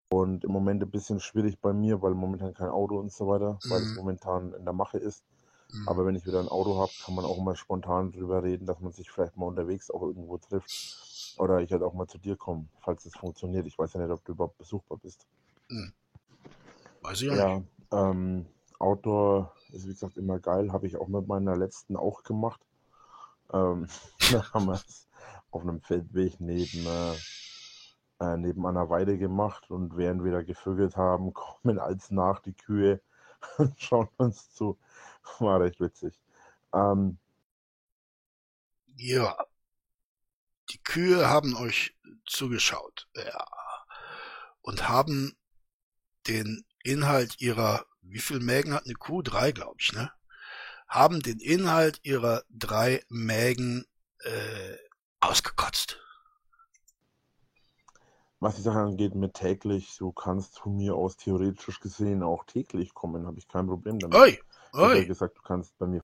Und im Moment ein bisschen schwierig bei mir, weil momentan kein Auto und so weiter, mhm. weil es mhm. momentan in der Mache ist. Mhm. Aber wenn ich wieder ein Auto habe, kann man auch mal spontan drüber reden, dass man sich vielleicht mal unterwegs auch irgendwo trifft. Oder ich halt auch mal zu dir komme, falls es funktioniert. Ich weiß ja nicht, ob du überhaupt besuchbar bist. Mhm. Weiß ich auch ja, nicht. Ähm, Outdoor ist wie gesagt immer geil, habe ich auch mit meiner letzten auch gemacht. Ähm, da haben wir es auf einem Feldweg neben äh, äh, neben einer Weide gemacht und während wir da gevögelt haben, kommen als nach die Kühe und schauen uns zu. War recht witzig. Ähm, ja. Die Kühe haben euch zugeschaut. Ja. Und haben den Inhalt ihrer, wie viel Mägen hat eine Kuh? Drei, glaube ich, ne? Haben den Inhalt ihrer drei Mägen äh, ausgekotzt. Was die Sache angeht mit täglich, du kannst von mir aus theoretisch gesehen auch täglich kommen, habe ich kein Problem damit. Oi, oi. Ich gesagt, du kannst bei mir.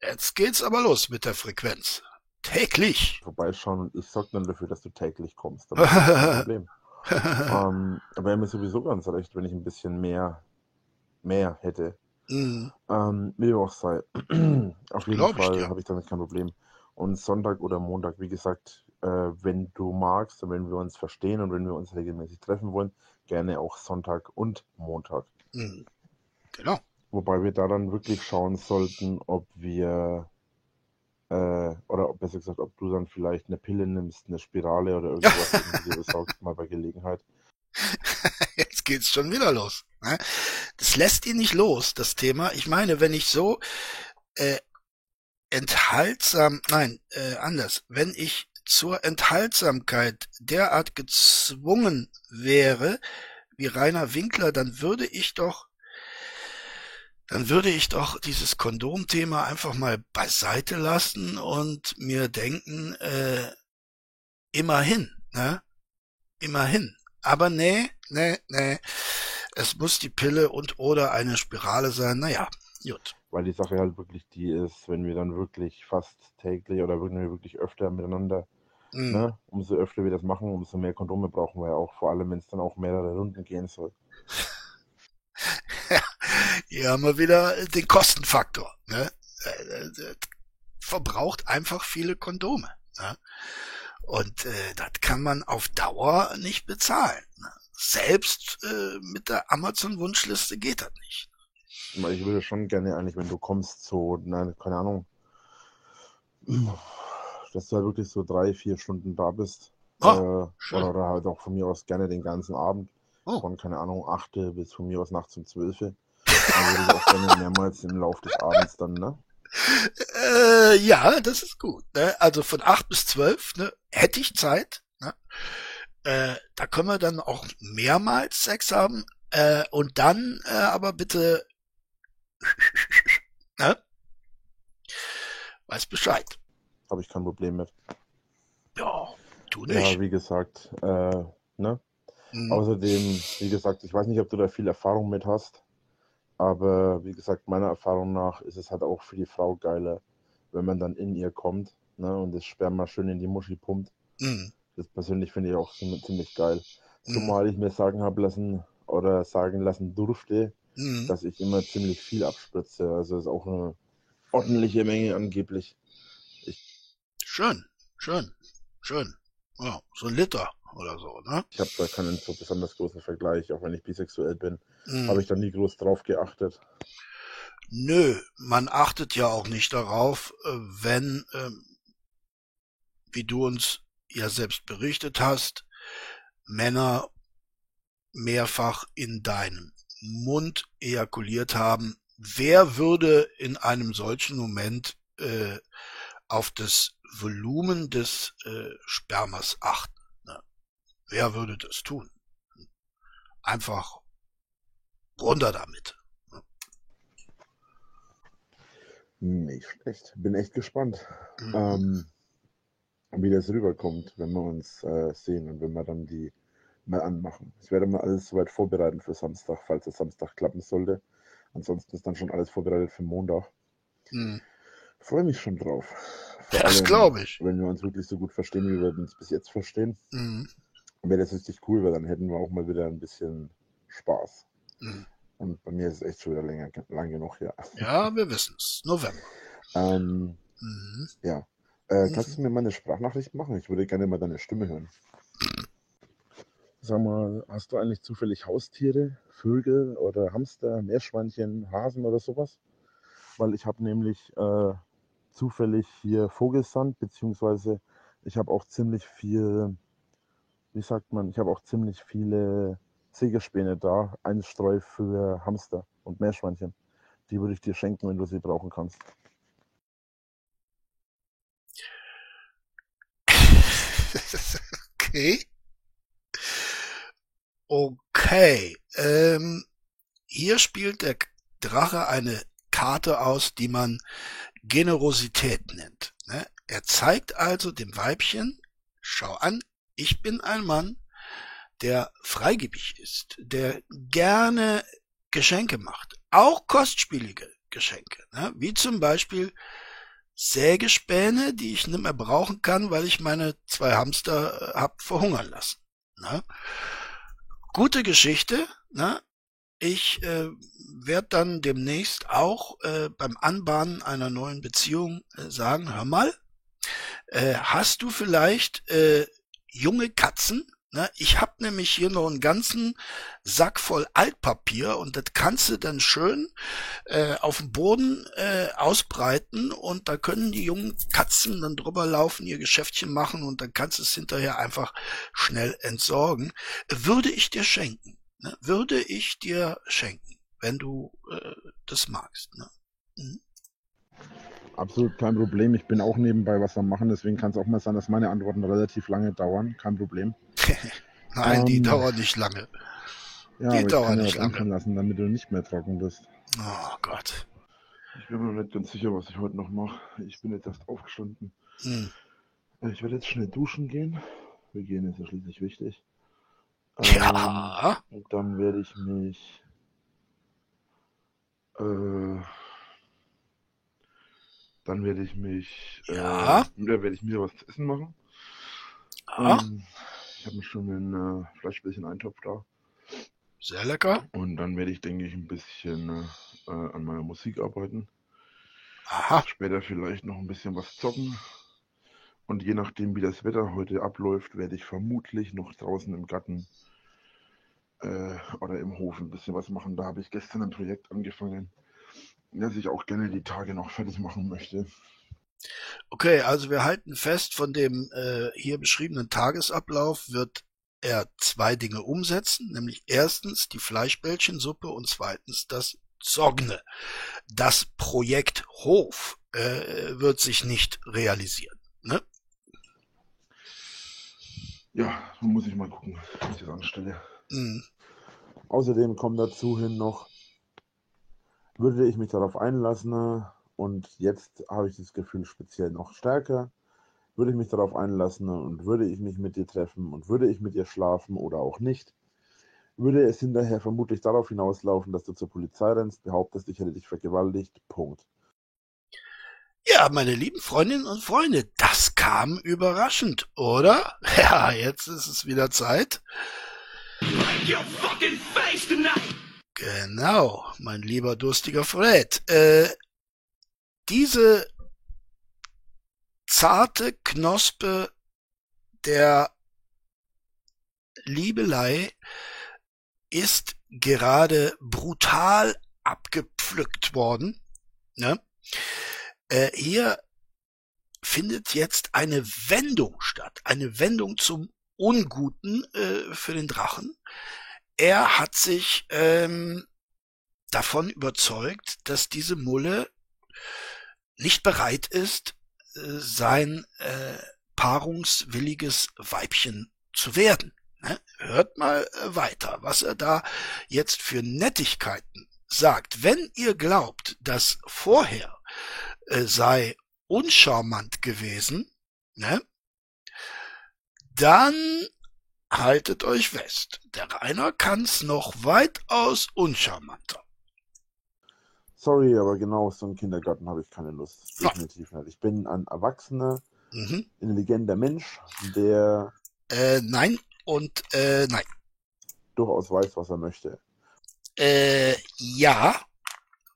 Jetzt geht's aber los mit der Frequenz. Täglich. Vorbeischauen und ich sorge dann dafür, dass du täglich kommst. Das ist kein Problem. ähm, aber er mir sowieso ganz recht, wenn ich ein bisschen mehr, mehr hätte. Mhm. Ähm, wie auch sei. Auf jeden Fall habe ich damit kein Problem. Und Sonntag oder Montag, wie gesagt, äh, wenn du magst und wenn wir uns verstehen und wenn wir uns regelmäßig treffen wollen, gerne auch Sonntag und Montag. Mhm. Genau. Wobei wir da dann wirklich schauen sollten, ob wir äh, oder besser gesagt, ob du dann vielleicht eine Pille nimmst, eine Spirale oder irgendwas dir besorgst, mal bei Gelegenheit. Jetzt geht's schon wieder los. Ne? Das lässt ihn nicht los, das Thema. Ich meine, wenn ich so äh, enthaltsam, nein, äh, anders, wenn ich zur Enthaltsamkeit derart gezwungen wäre, wie Rainer Winkler, dann würde ich doch, dann würde ich doch dieses Kondomthema einfach mal beiseite lassen und mir denken, äh, immerhin, ne? Immerhin. Aber nee, nee, nee. Es muss die Pille und oder eine Spirale sein. Naja, gut. Weil die Sache halt wirklich die ist, wenn wir dann wirklich fast täglich oder wenn wir wirklich öfter miteinander Mhm. Ne? Umso öfter wir das machen, umso mehr Kondome brauchen wir ja auch, vor allem wenn es dann auch mehrere Runden gehen soll. ja, hier haben wir wieder den Kostenfaktor. Ne? Äh, äh, verbraucht einfach viele Kondome. Ne? Und äh, das kann man auf Dauer nicht bezahlen. Ne? Selbst äh, mit der Amazon-Wunschliste geht das nicht. Ich würde schon gerne eigentlich, wenn du kommst, so, nein, keine Ahnung, dass du halt wirklich so drei, vier Stunden da bist. Oh, äh, oder, halt auch von mir aus gerne den ganzen Abend. Oh. Von, keine Ahnung, 8 bis von mir aus nachts um 12. Dann würde ich auch gerne mehrmals im Laufe des Abends dann, ne? Äh, ja, das ist gut. Ne? Also von 8 bis 12 ne, hätte ich Zeit. Ne? Äh, da können wir dann auch mehrmals Sex haben. Äh, und dann äh, aber bitte ne? Weiß Bescheid. Habe ich kein Problem mit. Ja, du nicht. Ja, wie gesagt, äh, ne? Mhm. Außerdem, wie gesagt, ich weiß nicht, ob du da viel Erfahrung mit hast, aber wie gesagt, meiner Erfahrung nach ist es halt auch für die Frau geiler, wenn man dann in ihr kommt ne, und das Sperma schön in die Muschi pumpt. Mhm. Das persönlich finde ich auch ziemlich geil. Mhm. Zumal ich mir sagen habe lassen oder sagen lassen durfte, mhm. dass ich immer ziemlich viel abspritze. Also ist auch eine ordentliche Menge angeblich. Ich schön, schön, schön. Ja, so ein Liter oder so, ne? Ich habe da keinen so besonders großen Vergleich, auch wenn ich bisexuell bin. Mhm. Habe ich da nie groß drauf geachtet. Nö, man achtet ja auch nicht darauf, äh, wenn, ähm, wie du uns ja selbst berichtet hast, Männer mehrfach in deinen Mund ejakuliert haben. Wer würde in einem solchen Moment äh, auf das Volumen des äh, Spermas achten? Wer würde das tun? Einfach runter damit. Nicht schlecht. Bin echt gespannt, mhm. ähm, wie das rüberkommt, wenn wir uns äh, sehen und wenn wir dann die mal anmachen. Ich werde mal alles soweit vorbereiten für Samstag, falls es Samstag klappen sollte. Ansonsten ist dann schon alles vorbereitet für Montag. Mhm. Freue mich schon drauf. Vor das glaube ich. Wenn wir uns wirklich so gut verstehen, wie wir uns bis jetzt verstehen. Mhm wäre das richtig cool, weil dann hätten wir auch mal wieder ein bisschen Spaß. Mhm. Und bei mir ist es echt schon wieder länger, lang genug her. Ja, wir wissen es. November. Ähm, mhm. Ja. Äh, kannst mhm. du mir mal eine Sprachnachricht machen? Ich würde gerne mal deine Stimme hören. Sag mal, hast du eigentlich zufällig Haustiere, Vögel oder Hamster, Meerschweinchen, Hasen oder sowas? Weil ich habe nämlich äh, zufällig hier Vogelsand, beziehungsweise ich habe auch ziemlich viel wie sagt man, ich habe auch ziemlich viele Ziegespäne da, Einstreu für Hamster und Meerschweinchen. Die würde ich dir schenken, wenn du sie brauchen kannst. okay. Okay. Ähm, hier spielt der Drache eine Karte aus, die man Generosität nennt. Ne? Er zeigt also dem Weibchen, schau an, ich bin ein Mann, der freigebig ist, der gerne Geschenke macht, auch kostspielige Geschenke, ne? wie zum Beispiel Sägespäne, die ich nicht mehr brauchen kann, weil ich meine zwei Hamster äh, hab verhungern lassen. Ne? Gute Geschichte. Ne? Ich äh, werde dann demnächst auch äh, beim Anbahnen einer neuen Beziehung äh, sagen, hör mal, äh, hast du vielleicht äh, junge Katzen. Ne? Ich hab nämlich hier noch einen ganzen Sack voll Altpapier und das kannst du dann schön äh, auf dem Boden äh, ausbreiten und da können die jungen Katzen dann drüber laufen, ihr Geschäftchen machen und dann kannst du es hinterher einfach schnell entsorgen. Würde ich dir schenken. Ne? Würde ich dir schenken, wenn du äh, das magst. Ne? Mhm. Absolut kein Problem. Ich bin auch nebenbei was am machen, deswegen kann es auch mal sein, dass meine Antworten relativ lange dauern. Kein Problem. Nein, ähm, die dauern nicht lange. Ja, die dauern nicht lange. lassen, damit du nicht mehr trocken bist. Oh Gott. Ich bin mir nicht ganz sicher, was ich heute noch mache. Ich bin jetzt erst aufgestanden. Hm. Ich werde jetzt schnell duschen gehen. Wir gehen ist ja schließlich wichtig. Ja. Ähm, und dann werde ich mich äh, dann werde ich mich, ja. äh, werde ich mir was zu essen machen. Ähm, ich habe schon ein äh, Fleischbällchen Eintopf da. Sehr lecker. Und dann werde ich, denke ich, ein bisschen äh, an meiner Musik arbeiten. Aha. Später vielleicht noch ein bisschen was zocken. Und je nachdem, wie das Wetter heute abläuft, werde ich vermutlich noch draußen im Garten äh, oder im Hof ein bisschen was machen. Da habe ich gestern ein Projekt angefangen, das ich auch gerne die Tage noch fertig machen möchte. Okay, also wir halten fest, von dem äh, hier beschriebenen Tagesablauf wird er zwei Dinge umsetzen, nämlich erstens die Fleischbällchensuppe und zweitens das Zogne. Das Projekt Hof äh, wird sich nicht realisieren. Ne? Ja, muss ich mal gucken, wie ich das anstelle. Mhm. Außerdem kommt dazu hin noch, würde ich mich darauf einlassen, und jetzt habe ich das Gefühl speziell noch stärker, würde ich mich darauf einlassen und würde ich mich mit dir treffen und würde ich mit ihr schlafen oder auch nicht, würde es hinterher vermutlich darauf hinauslaufen, dass du zur Polizei rennst, behauptest, ich hätte dich vergewaltigt. Punkt. Ja, meine lieben Freundinnen und Freunde, das kam überraschend, oder? Ja, jetzt ist es wieder Zeit. Genau, mein lieber durstiger Fred. Äh, diese zarte Knospe der Liebelei ist gerade brutal abgepflückt worden. Ne? Äh, hier findet jetzt eine Wendung statt, eine Wendung zum Unguten äh, für den Drachen. Er hat sich ähm, davon überzeugt, dass diese Mulle nicht bereit ist, äh, sein äh, paarungswilliges Weibchen zu werden. Ne? Hört mal äh, weiter, was er da jetzt für Nettigkeiten sagt. Wenn ihr glaubt, dass vorher äh, sei uncharmant gewesen, ne? dann haltet euch fest. Der Rainer kann's noch weitaus uncharmanter. Sorry, aber genau so einen Kindergarten habe ich keine Lust. Definitiv nicht. Ich bin ein erwachsener, mhm. intelligenter Mensch, der. Äh, nein und äh, nein. Durchaus weiß, was er möchte. Äh, ja,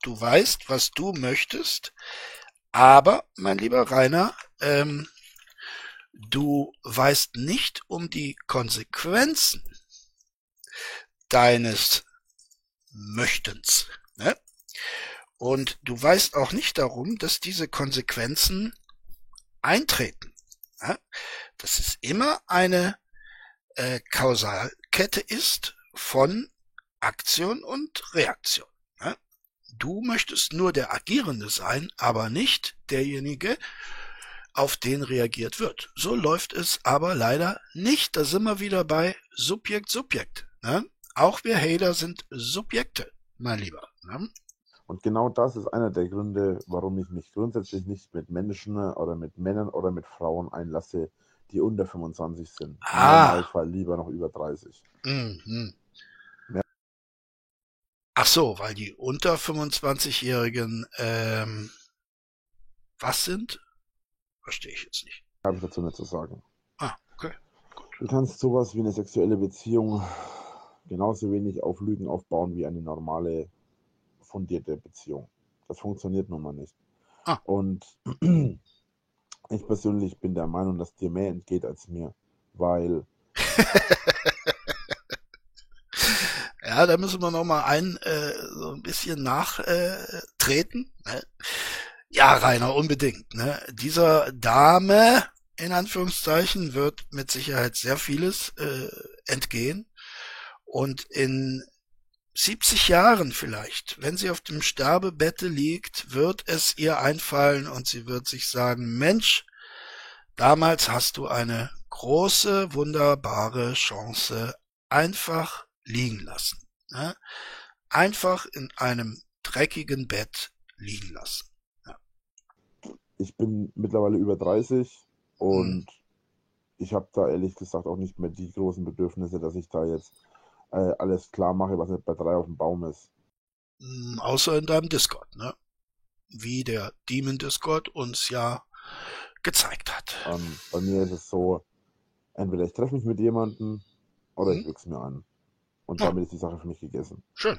du weißt, was du möchtest, aber, mein lieber Rainer, ähm, du weißt nicht um die Konsequenzen deines Möchtens. Und du weißt auch nicht darum, dass diese Konsequenzen eintreten. Ja? Dass es immer eine äh, Kausalkette ist von Aktion und Reaktion. Ja? Du möchtest nur der Agierende sein, aber nicht derjenige, auf den reagiert wird. So läuft es aber leider nicht. Da sind wir wieder bei Subjekt, Subjekt. Ne? Auch wir Hater sind Subjekte, mein Lieber. Ne? Und genau das ist einer der Gründe, warum ich mich grundsätzlich nicht mit Menschen oder mit Männern oder mit Frauen einlasse, die unter 25 sind. Ah. Im lieber noch über 30. Mhm. Ja. Ach so, weil die unter 25-Jährigen ähm, was sind? Verstehe ich jetzt nicht. Habe ich dazu nicht zu sagen. Ah, okay. Gut. Du kannst sowas wie eine sexuelle Beziehung genauso wenig auf Lügen aufbauen wie eine normale fundierte Beziehung. Das funktioniert nun mal nicht. Ah. Und ich persönlich bin der Meinung, dass dir mehr entgeht als mir, weil. ja, da müssen wir noch mal ein äh, so ein bisschen nachtreten. Äh? Ja, Rainer, unbedingt. Ne? Dieser Dame in Anführungszeichen wird mit Sicherheit sehr vieles äh, entgehen. Und in 70 Jahren vielleicht, wenn sie auf dem Sterbebette liegt, wird es ihr einfallen und sie wird sich sagen, Mensch, damals hast du eine große, wunderbare Chance einfach liegen lassen. Ne? Einfach in einem dreckigen Bett liegen lassen. Ja. Ich bin mittlerweile über 30 und hm. ich habe da ehrlich gesagt auch nicht mehr die großen Bedürfnisse, dass ich da jetzt äh, alles klar mache, was nicht bei drei auf dem Baum ist. Mm, außer in deinem Discord, ne? Wie der Demon Discord uns ja gezeigt hat. Ähm, bei mir ist es so, entweder ich treffe mich mit jemandem oder mhm. ich wichse mir an. Und ja. damit ist die Sache für mich gegessen. Schön.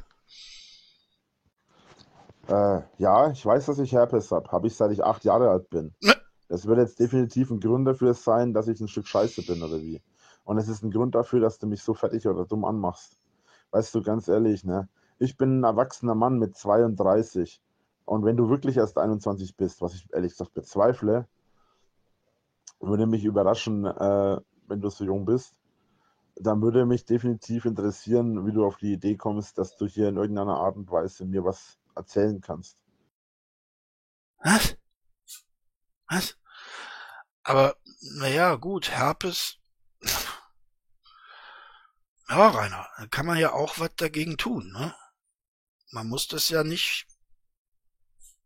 Äh, ja, ich weiß, dass ich Herpes habe. Habe ich seit ich acht Jahre alt bin. Ne? Das wird jetzt definitiv ein Grund dafür sein, dass ich ein Stück Scheiße bin oder wie. Und es ist ein Grund dafür, dass du mich so fertig oder dumm anmachst. Weißt du, ganz ehrlich, ne? Ich bin ein erwachsener Mann mit 32. Und wenn du wirklich erst 21 bist, was ich ehrlich gesagt bezweifle, würde mich überraschen, äh, wenn du so jung bist, dann würde mich definitiv interessieren, wie du auf die Idee kommst, dass du hier in irgendeiner Art und Weise mir was erzählen kannst. Was? Was? Aber, naja, gut, Herpes. Ja, Rainer, da kann man ja auch was dagegen tun, ne? Man muss das ja nicht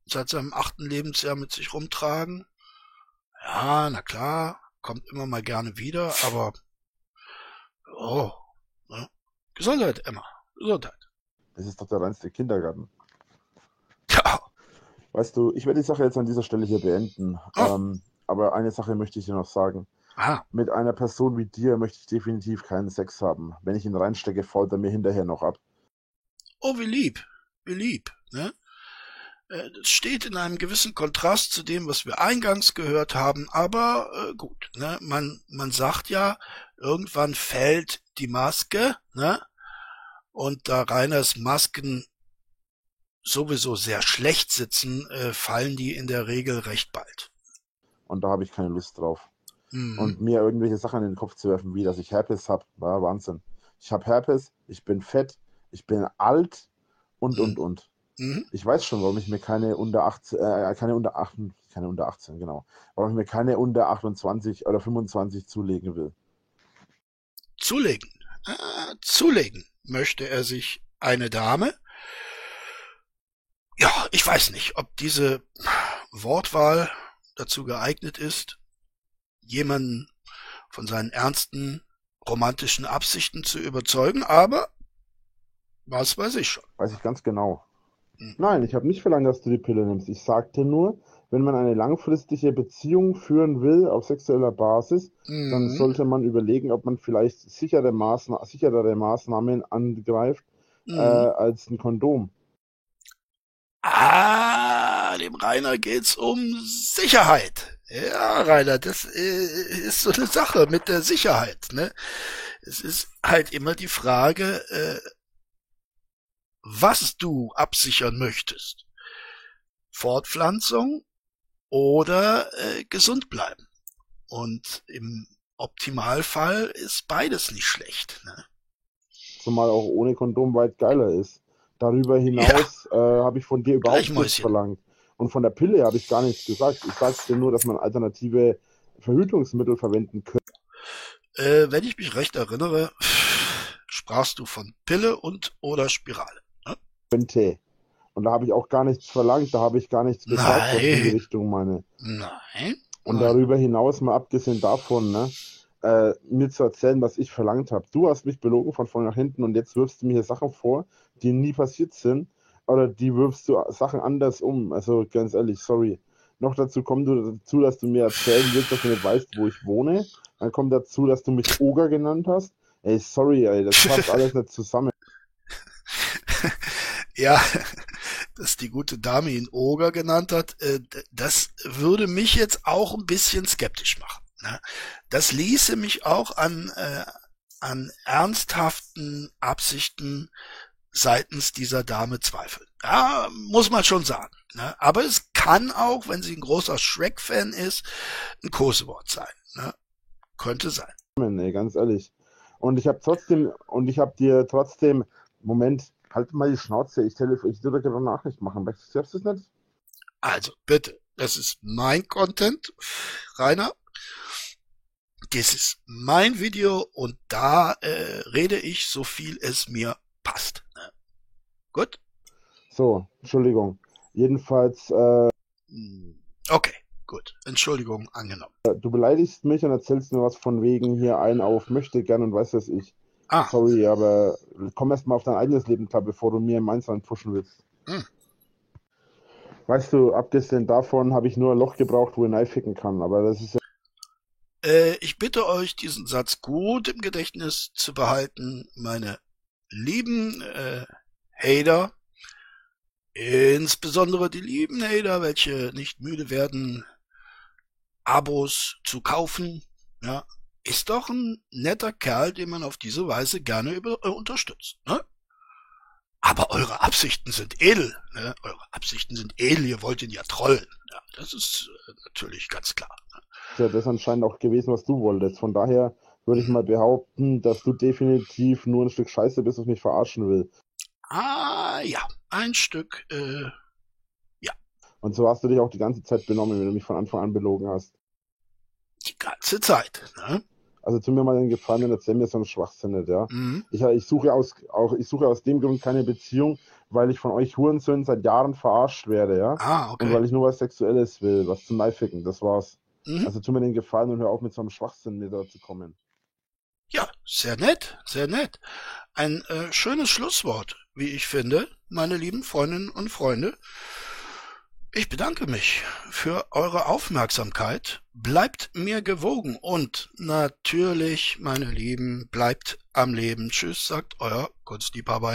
seit seinem achten Lebensjahr mit sich rumtragen. Ja, na klar, kommt immer mal gerne wieder, aber oh, ne? Gesundheit, Emma, Gesundheit. Das ist doch der reinste Kindergarten. Ja. Weißt du, ich werde die Sache jetzt an dieser Stelle hier beenden. Oh. Ähm, aber eine Sache möchte ich dir noch sagen. Ah. Mit einer Person wie dir möchte ich definitiv keinen Sex haben. Wenn ich ihn reinstecke, fault er mir hinterher noch ab. Oh, wie lieb, wie lieb, ne? Äh, das steht in einem gewissen Kontrast zu dem, was wir eingangs gehört haben, aber äh, gut, ne? Man, man sagt ja, irgendwann fällt die Maske, ne? Und da Reiners Masken sowieso sehr schlecht sitzen, äh, fallen die in der Regel recht bald. Und da habe ich keine Lust drauf. Mhm. Und mir irgendwelche Sachen in den Kopf zu werfen, wie dass ich Herpes habe, war Wahnsinn. Ich habe Herpes, ich bin fett, ich bin alt und, mhm. und, und. Mhm. Ich weiß schon, warum ich mir keine unter 18, äh, keine unter 18, keine unter 18, genau. Warum ich mir keine unter 28 oder 25 zulegen will. Zulegen? Äh, zulegen möchte er sich eine Dame, ja, ich weiß nicht, ob diese Wortwahl dazu geeignet ist, jemanden von seinen ernsten romantischen Absichten zu überzeugen, aber was weiß ich schon. Weiß ich ganz genau. Hm. Nein, ich habe nicht verlangt, dass du die Pille nimmst. Ich sagte nur, wenn man eine langfristige Beziehung führen will auf sexueller Basis, mhm. dann sollte man überlegen, ob man vielleicht sichere Maßna sicherere Maßnahmen angreift mhm. äh, als ein Kondom. Ah, dem Rainer geht's um Sicherheit. Ja, Rainer, das äh, ist so eine Sache mit der Sicherheit. Ne? Es ist halt immer die Frage, äh, was du absichern möchtest. Fortpflanzung oder äh, gesund bleiben. Und im Optimalfall ist beides nicht schlecht. Ne? Zumal auch ohne Kondom weit geiler ist. Darüber hinaus ja. äh, habe ich von dir überhaupt nichts verlangt. Und von der Pille habe ich gar nichts gesagt. Ich sagte nur, dass man alternative Verhütungsmittel verwenden könnte. Äh, wenn ich mich recht erinnere, sprachst du von Pille und oder Spirale. Ne? Könnte. Und da habe ich auch gar nichts verlangt, da habe ich gar nichts gesagt, was in die Richtung meine. Nein. Und darüber hinaus, mal abgesehen davon, ne, äh, mir zu erzählen, was ich verlangt habe. Du hast mich belogen von vorne nach hinten und jetzt wirfst du mir hier Sachen vor, die nie passiert sind. Oder die wirfst du Sachen anders um. Also ganz ehrlich, sorry. Noch dazu kommt du dazu, dass du mir erzählen willst, dass du nicht weißt, wo ich wohne. Dann kommt dazu, dass du mich Oger genannt hast. Ey, sorry, ey, das passt alles nicht zusammen. ja, dass die gute Dame ihn Oger genannt hat, äh, das würde mich jetzt auch ein bisschen skeptisch machen. Ne? Das ließe mich auch an, äh, an ernsthaften Absichten seitens dieser Dame zweifeln. Ja, muss man schon sagen. Ne? Aber es kann auch, wenn sie ein großer Shrek-Fan ist, ein Kosewort sein. Ne? Könnte sein. Nee, ganz ehrlich. Und ich habe trotzdem, und ich habe dir trotzdem, Moment, halt mal die Schnauze, ich, telefon, ich würde gerne Nachricht machen. Weißt du das nicht? Also, bitte, das ist mein Content, Rainer. Das ist mein Video und da äh, rede ich so viel es mir passt. Gut? So, Entschuldigung. Jedenfalls. Äh, okay, gut. Entschuldigung, angenommen. Du beleidigst mich und erzählst mir was von wegen hier ein auf möchte gern und weiß was ich. Ah. Sorry, aber komm erst mal auf dein eigenes Leben klar, bevor du mir meins pushen willst. Hm. Weißt du, abgesehen davon habe ich nur ein Loch gebraucht, wo ich reinficken kann, aber das ist ja äh, ich bitte euch, diesen Satz gut im Gedächtnis zu behalten, meine lieben äh, Hater, insbesondere die lieben Hater, welche nicht müde werden, Abos zu kaufen, ja, ist doch ein netter Kerl, den man auf diese Weise gerne über, äh, unterstützt. Ne? Aber eure Absichten sind edel. Ne? Eure Absichten sind edel, ihr wollt ihn ja trollen. Ja, das ist äh, natürlich ganz klar. Ne? Ja, das ist anscheinend auch gewesen, was du wolltest. Von daher würde ich mal behaupten, dass du definitiv nur ein Stück Scheiße bist, was mich verarschen will. Ah, ja, ein Stück, äh, ja. Und so hast du dich auch die ganze Zeit benommen, wenn du mich von Anfang an belogen hast. Die ganze Zeit, ne? Also tu mir mal den Gefallen und erzähl mir so einen Schwachsinn nicht, ja. Mhm. Ich, ich, suche aus, auch, ich suche aus dem Grund keine Beziehung, weil ich von euch Hurensöhnen seit Jahren verarscht werde, ja. Ah, okay. Und weil ich nur was Sexuelles will, was zum Neificken, das war's. Mhm. Also tu mir den Gefallen und hör auf mit so einem Schwachsinn mir da zu kommen. Ja, sehr nett, sehr nett. Ein äh, schönes Schlusswort, wie ich finde, meine lieben Freundinnen und Freunde. Ich bedanke mich für eure Aufmerksamkeit. Bleibt mir gewogen und natürlich, meine Lieben, bleibt am Leben. Tschüss, sagt euer Kunstliebhaber